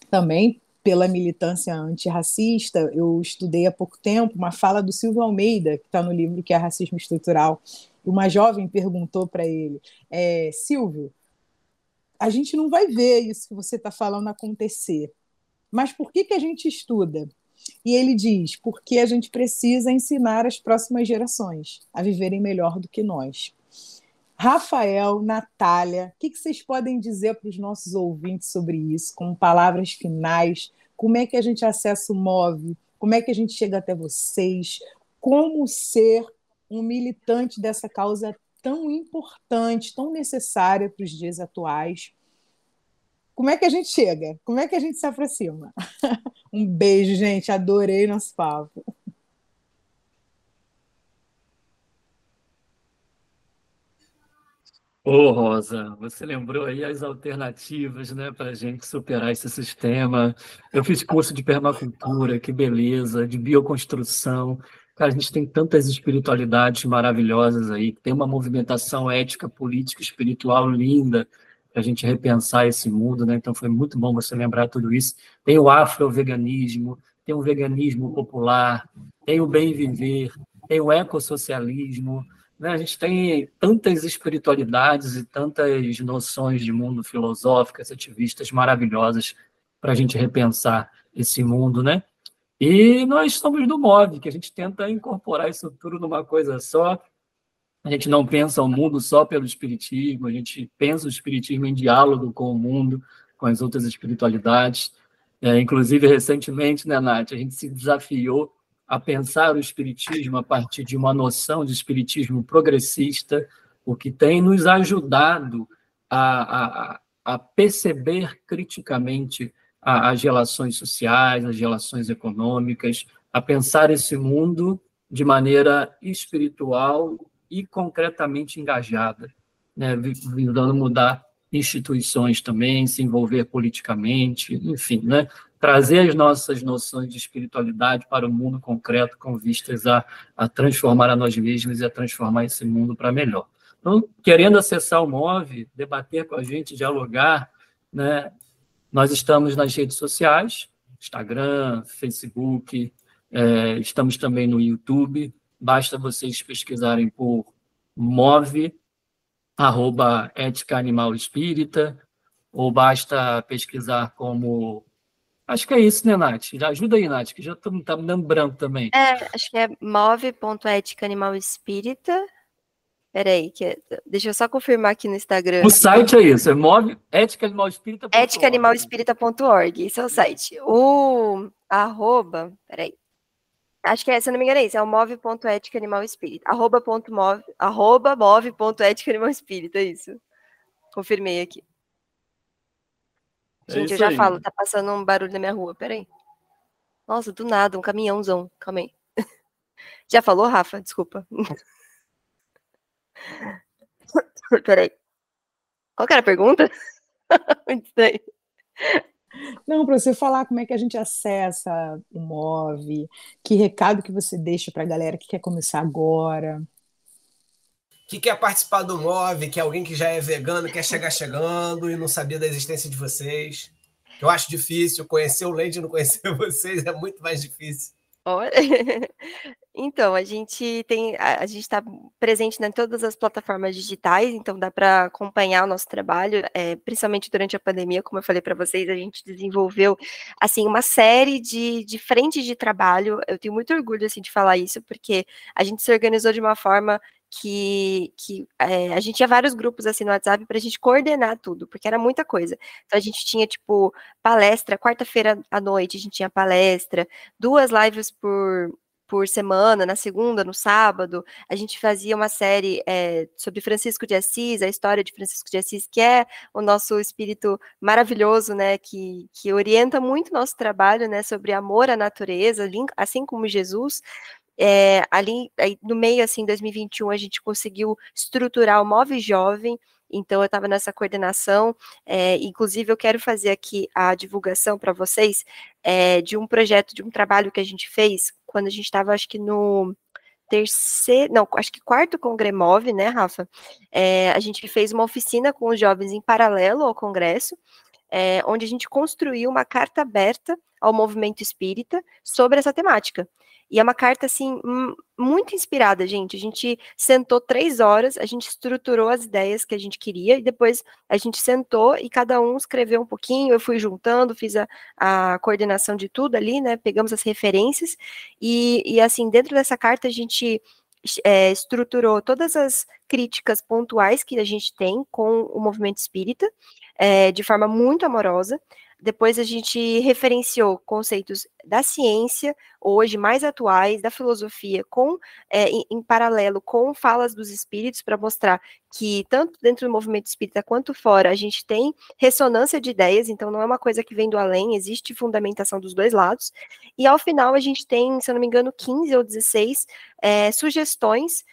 também pela militância antirracista, eu estudei há pouco tempo uma fala do Silvio Almeida, que está no livro que é Racismo Estrutural. Uma jovem perguntou para ele: é, Silvio, a gente não vai ver isso que você está falando acontecer, mas por que, que a gente estuda? E ele diz: porque a gente precisa ensinar as próximas gerações a viverem melhor do que nós. Rafael, Natália, o que, que vocês podem dizer para os nossos ouvintes sobre isso, com palavras finais? Como é que a gente acessa o MOVE? Como é que a gente chega até vocês? Como ser um militante dessa causa tão importante, tão necessária para os dias atuais? Como é que a gente chega? Como é que a gente se aproxima? *laughs* um beijo, gente. Adorei nosso papo. Ô, Rosa, você lembrou aí as alternativas, né, para a gente superar esse sistema. Eu fiz curso de permacultura, que beleza, de bioconstrução. Cara, a gente tem tantas espiritualidades maravilhosas aí, tem uma movimentação ética, política, espiritual linda, para a gente repensar esse mundo, né? Então foi muito bom você lembrar tudo isso. Tem o afroveganismo, tem o veganismo popular, tem o bem viver, tem o ecossocialismo, né? A gente tem tantas espiritualidades e tantas noções de mundo filosóficas, ativistas maravilhosas para a gente repensar esse mundo, né? E nós somos do MOV, que a gente tenta incorporar isso tudo numa coisa só. A gente não pensa o mundo só pelo espiritismo, a gente pensa o espiritismo em diálogo com o mundo, com as outras espiritualidades. É, inclusive, recentemente, né, Nath, a gente se desafiou a pensar o espiritismo a partir de uma noção de espiritismo progressista, o que tem nos ajudado a, a, a perceber criticamente as relações sociais, as relações econômicas, a pensar esse mundo de maneira espiritual e concretamente engajada, né, visando mudar instituições também, se envolver politicamente, enfim, né, trazer as nossas noções de espiritualidade para o mundo concreto com vistas a, a transformar a nós mesmos e a transformar esse mundo para melhor. Então, querendo acessar o MOVE, debater com a gente, dialogar, né, nós estamos nas redes sociais, Instagram, Facebook, é, estamos também no YouTube, basta vocês pesquisarem por MOVE, arroba Ética Animal Espírita, ou basta pesquisar como. Acho que é isso, né, Nath? Ajuda aí, Nath, que já está tá me dando branco também. É, acho que é move.ética animal espírita. Peraí, que é... deixa eu só confirmar aqui no Instagram. O site é isso, é move eticaanimalespírita.org. Eticaanimalespírita.org, esse é o site. O arroba, peraí. Acho que é, se eu não me engano, é isso, é o move.eticaanimalespírita. Arroba, ponto move, arroba é isso. Confirmei aqui. É Gente, eu já aí. falo, tá passando um barulho na minha rua, peraí. Nossa, do nada, um caminhãozão, calma aí. *laughs* Já falou, Rafa? Desculpa. *laughs* Peraí. Qual que era a pergunta? *laughs* Não, para você falar como é que a gente acessa o Move, que recado que você deixa para a galera que quer começar agora. Que quer participar do Move, que é alguém que já é vegano, quer chegar chegando e não sabia da existência de vocês. Eu acho difícil conhecer o Leite e não conhecer *laughs* vocês, é muito mais difícil. *laughs* Então, a gente tem, a gente está presente em todas as plataformas digitais, então dá para acompanhar o nosso trabalho, é, principalmente durante a pandemia, como eu falei para vocês, a gente desenvolveu assim uma série de, de frentes de trabalho. Eu tenho muito orgulho assim de falar isso, porque a gente se organizou de uma forma que, que é, a gente tinha vários grupos assim no WhatsApp para a gente coordenar tudo, porque era muita coisa. Então a gente tinha tipo palestra, quarta-feira à noite a gente tinha palestra, duas lives por, por semana, na segunda, no sábado, a gente fazia uma série é, sobre Francisco de Assis, a história de Francisco de Assis, que é o nosso espírito maravilhoso, né, que, que orienta muito nosso trabalho, né, sobre amor à natureza, assim como Jesus, é, ali no meio, assim, 2021, a gente conseguiu estruturar o Move Jovem, então eu estava nessa coordenação, é, inclusive eu quero fazer aqui a divulgação para vocês é, de um projeto, de um trabalho que a gente fez quando a gente estava, acho que no terceiro, não, acho que quarto Congremove, né, Rafa? É, a gente fez uma oficina com os jovens em paralelo ao congresso, é, onde a gente construiu uma carta aberta ao movimento espírita sobre essa temática. E é uma carta, assim, muito inspirada, gente. A gente sentou três horas, a gente estruturou as ideias que a gente queria, e depois a gente sentou e cada um escreveu um pouquinho. Eu fui juntando, fiz a, a coordenação de tudo ali, né? Pegamos as referências, e, e assim, dentro dessa carta a gente é, estruturou todas as críticas pontuais que a gente tem com o movimento espírita, é, de forma muito amorosa. Depois a gente referenciou conceitos da ciência, hoje mais atuais, da filosofia, com é, em, em, paralelo com falas dos espíritos, para mostrar que tanto dentro do movimento espírita quanto fora a gente tem ressonância de ideias, então não é uma coisa que vem do além, existe fundamentação dos dois lados. E ao final a gente tem, se eu não me engano, 15 ou 16 é, sugestões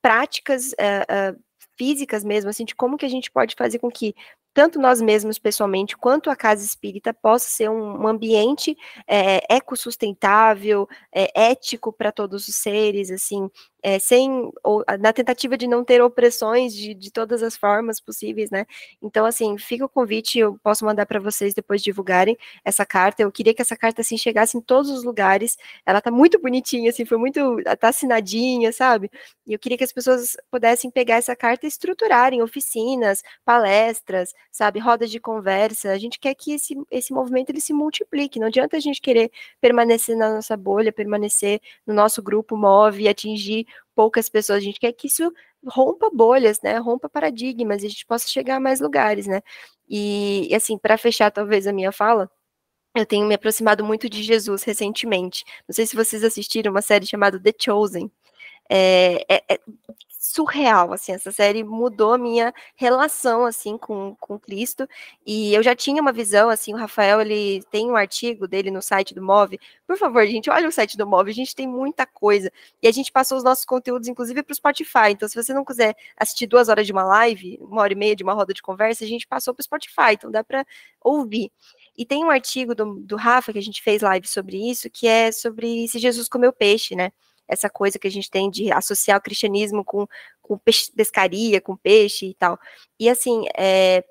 práticas. É, físicas mesmo, assim, de como que a gente pode fazer com que tanto nós mesmos pessoalmente, quanto a casa espírita possa ser um, um ambiente é, ecossustentável, é, ético para todos os seres, assim, é, sem, ou, na tentativa de não ter opressões de, de todas as formas possíveis, né? Então, assim, fica o convite, eu posso mandar para vocês depois divulgarem essa carta. Eu queria que essa carta, assim, chegasse em todos os lugares. Ela tá muito bonitinha, assim, foi muito, tá assinadinha, sabe? E eu queria que as pessoas pudessem pegar essa carta e estruturarem oficinas, palestras, sabe, rodas de conversa. A gente quer que esse, esse movimento ele se multiplique. Não adianta a gente querer permanecer na nossa bolha, permanecer no nosso grupo move, atingir poucas pessoas, a gente quer que isso rompa bolhas, né? Rompa paradigmas e a gente possa chegar a mais lugares, né? E, e assim, para fechar talvez a minha fala, eu tenho me aproximado muito de Jesus recentemente. Não sei se vocês assistiram uma série chamada The Chosen. É, é, é, surreal, assim, essa série mudou a minha relação, assim, com, com Cristo, e eu já tinha uma visão, assim, o Rafael, ele tem um artigo dele no site do Move, por favor, gente, olha o site do Move, a gente tem muita coisa, e a gente passou os nossos conteúdos, inclusive, para o Spotify, então se você não quiser assistir duas horas de uma live, uma hora e meia de uma roda de conversa, a gente passou para o Spotify, então dá para ouvir. E tem um artigo do, do Rafa, que a gente fez live sobre isso, que é sobre se Jesus comeu peixe, né? Essa coisa que a gente tem de associar o cristianismo com, com pescaria, com peixe e tal. E assim, é,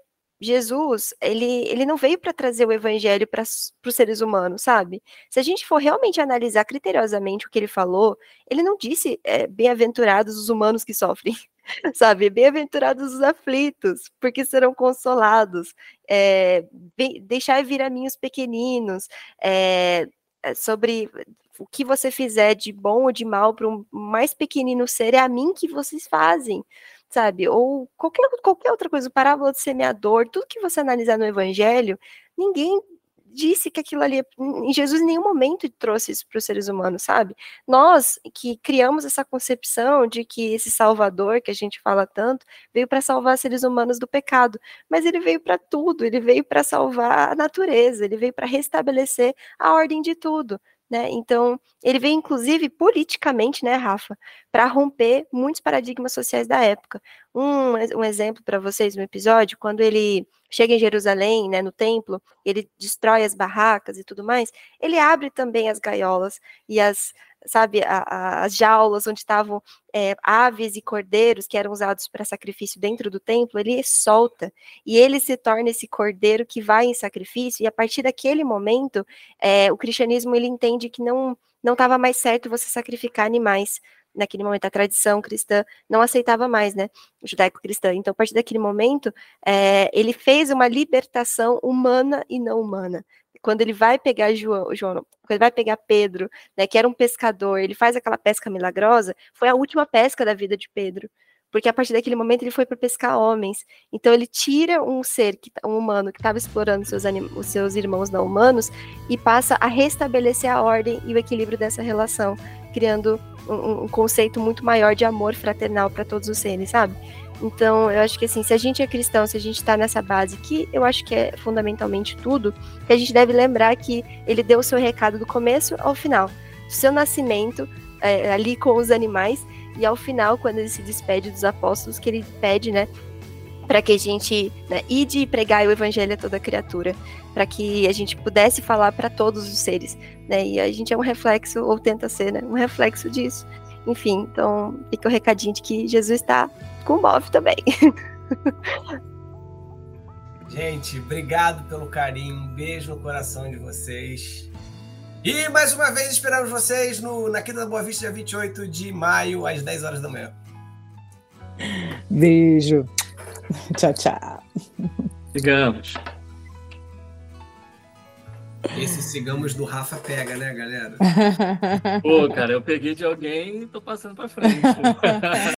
Jesus, ele, ele não veio para trazer o evangelho para os seres humanos, sabe? Se a gente for realmente analisar criteriosamente o que ele falou, ele não disse é, bem-aventurados os humanos que sofrem. *laughs* sabe? Bem-aventurados os aflitos, porque serão consolados. É, deixar vir a mim os pequeninos. É, sobre o que você fizer de bom ou de mal para um mais pequenino ser, é a mim que vocês fazem, sabe? Ou qualquer, qualquer outra coisa, o parábola do semeador, tudo que você analisar no evangelho, ninguém disse que aquilo ali, em Jesus em nenhum momento trouxe isso para os seres humanos, sabe? Nós que criamos essa concepção de que esse Salvador, que a gente fala tanto, veio para salvar seres humanos do pecado, mas ele veio para tudo, ele veio para salvar a natureza, ele veio para restabelecer a ordem de tudo. Né? Então, ele veio, inclusive, politicamente, né, Rafa, para romper muitos paradigmas sociais da época. Um, um exemplo para vocês no episódio, quando ele chega em Jerusalém, né, no templo, ele destrói as barracas e tudo mais, ele abre também as gaiolas e as, sabe, a, a, as jaulas onde estavam é, aves e cordeiros que eram usados para sacrifício dentro do templo, ele solta. E ele se torna esse cordeiro que vai em sacrifício e a partir daquele momento é, o cristianismo ele entende que não não estava mais certo você sacrificar animais. Naquele momento a tradição cristã não aceitava mais, né, judaico-cristã. Então, a partir daquele momento, é, ele fez uma libertação humana e não humana quando ele vai pegar João, João quando ele vai pegar Pedro, né, que era um pescador, ele faz aquela pesca milagrosa, foi a última pesca da vida de Pedro, porque a partir daquele momento ele foi para pescar homens. Então ele tira um ser, que, tá, um humano que estava explorando seus os seus irmãos não humanos e passa a restabelecer a ordem e o equilíbrio dessa relação, criando um, um conceito muito maior de amor fraternal para todos os seres, sabe? Então, eu acho que assim, se a gente é cristão, se a gente está nessa base, que eu acho que é fundamentalmente tudo, que a gente deve lembrar que ele deu o seu recado do começo ao final. Do seu nascimento, é, ali com os animais, e ao final, quando ele se despede dos apóstolos, que ele pede, né, para que a gente né, ide e pregar o evangelho a toda criatura, para que a gente pudesse falar para todos os seres, né? E a gente é um reflexo, ou tenta ser, né, um reflexo disso. Enfim, então fica o recadinho de que Jesus está com o Move também. *laughs* Gente, obrigado pelo carinho. Um beijo no coração de vocês. E mais uma vez esperamos vocês no, na Quinta da Boa Vista, dia 28 de maio, às 10 horas da manhã. Beijo. Tchau, tchau. Sigamos. Esse sigamos do Rafa pega, né, galera? Pô, cara, eu peguei de alguém e tô passando pra frente. *laughs*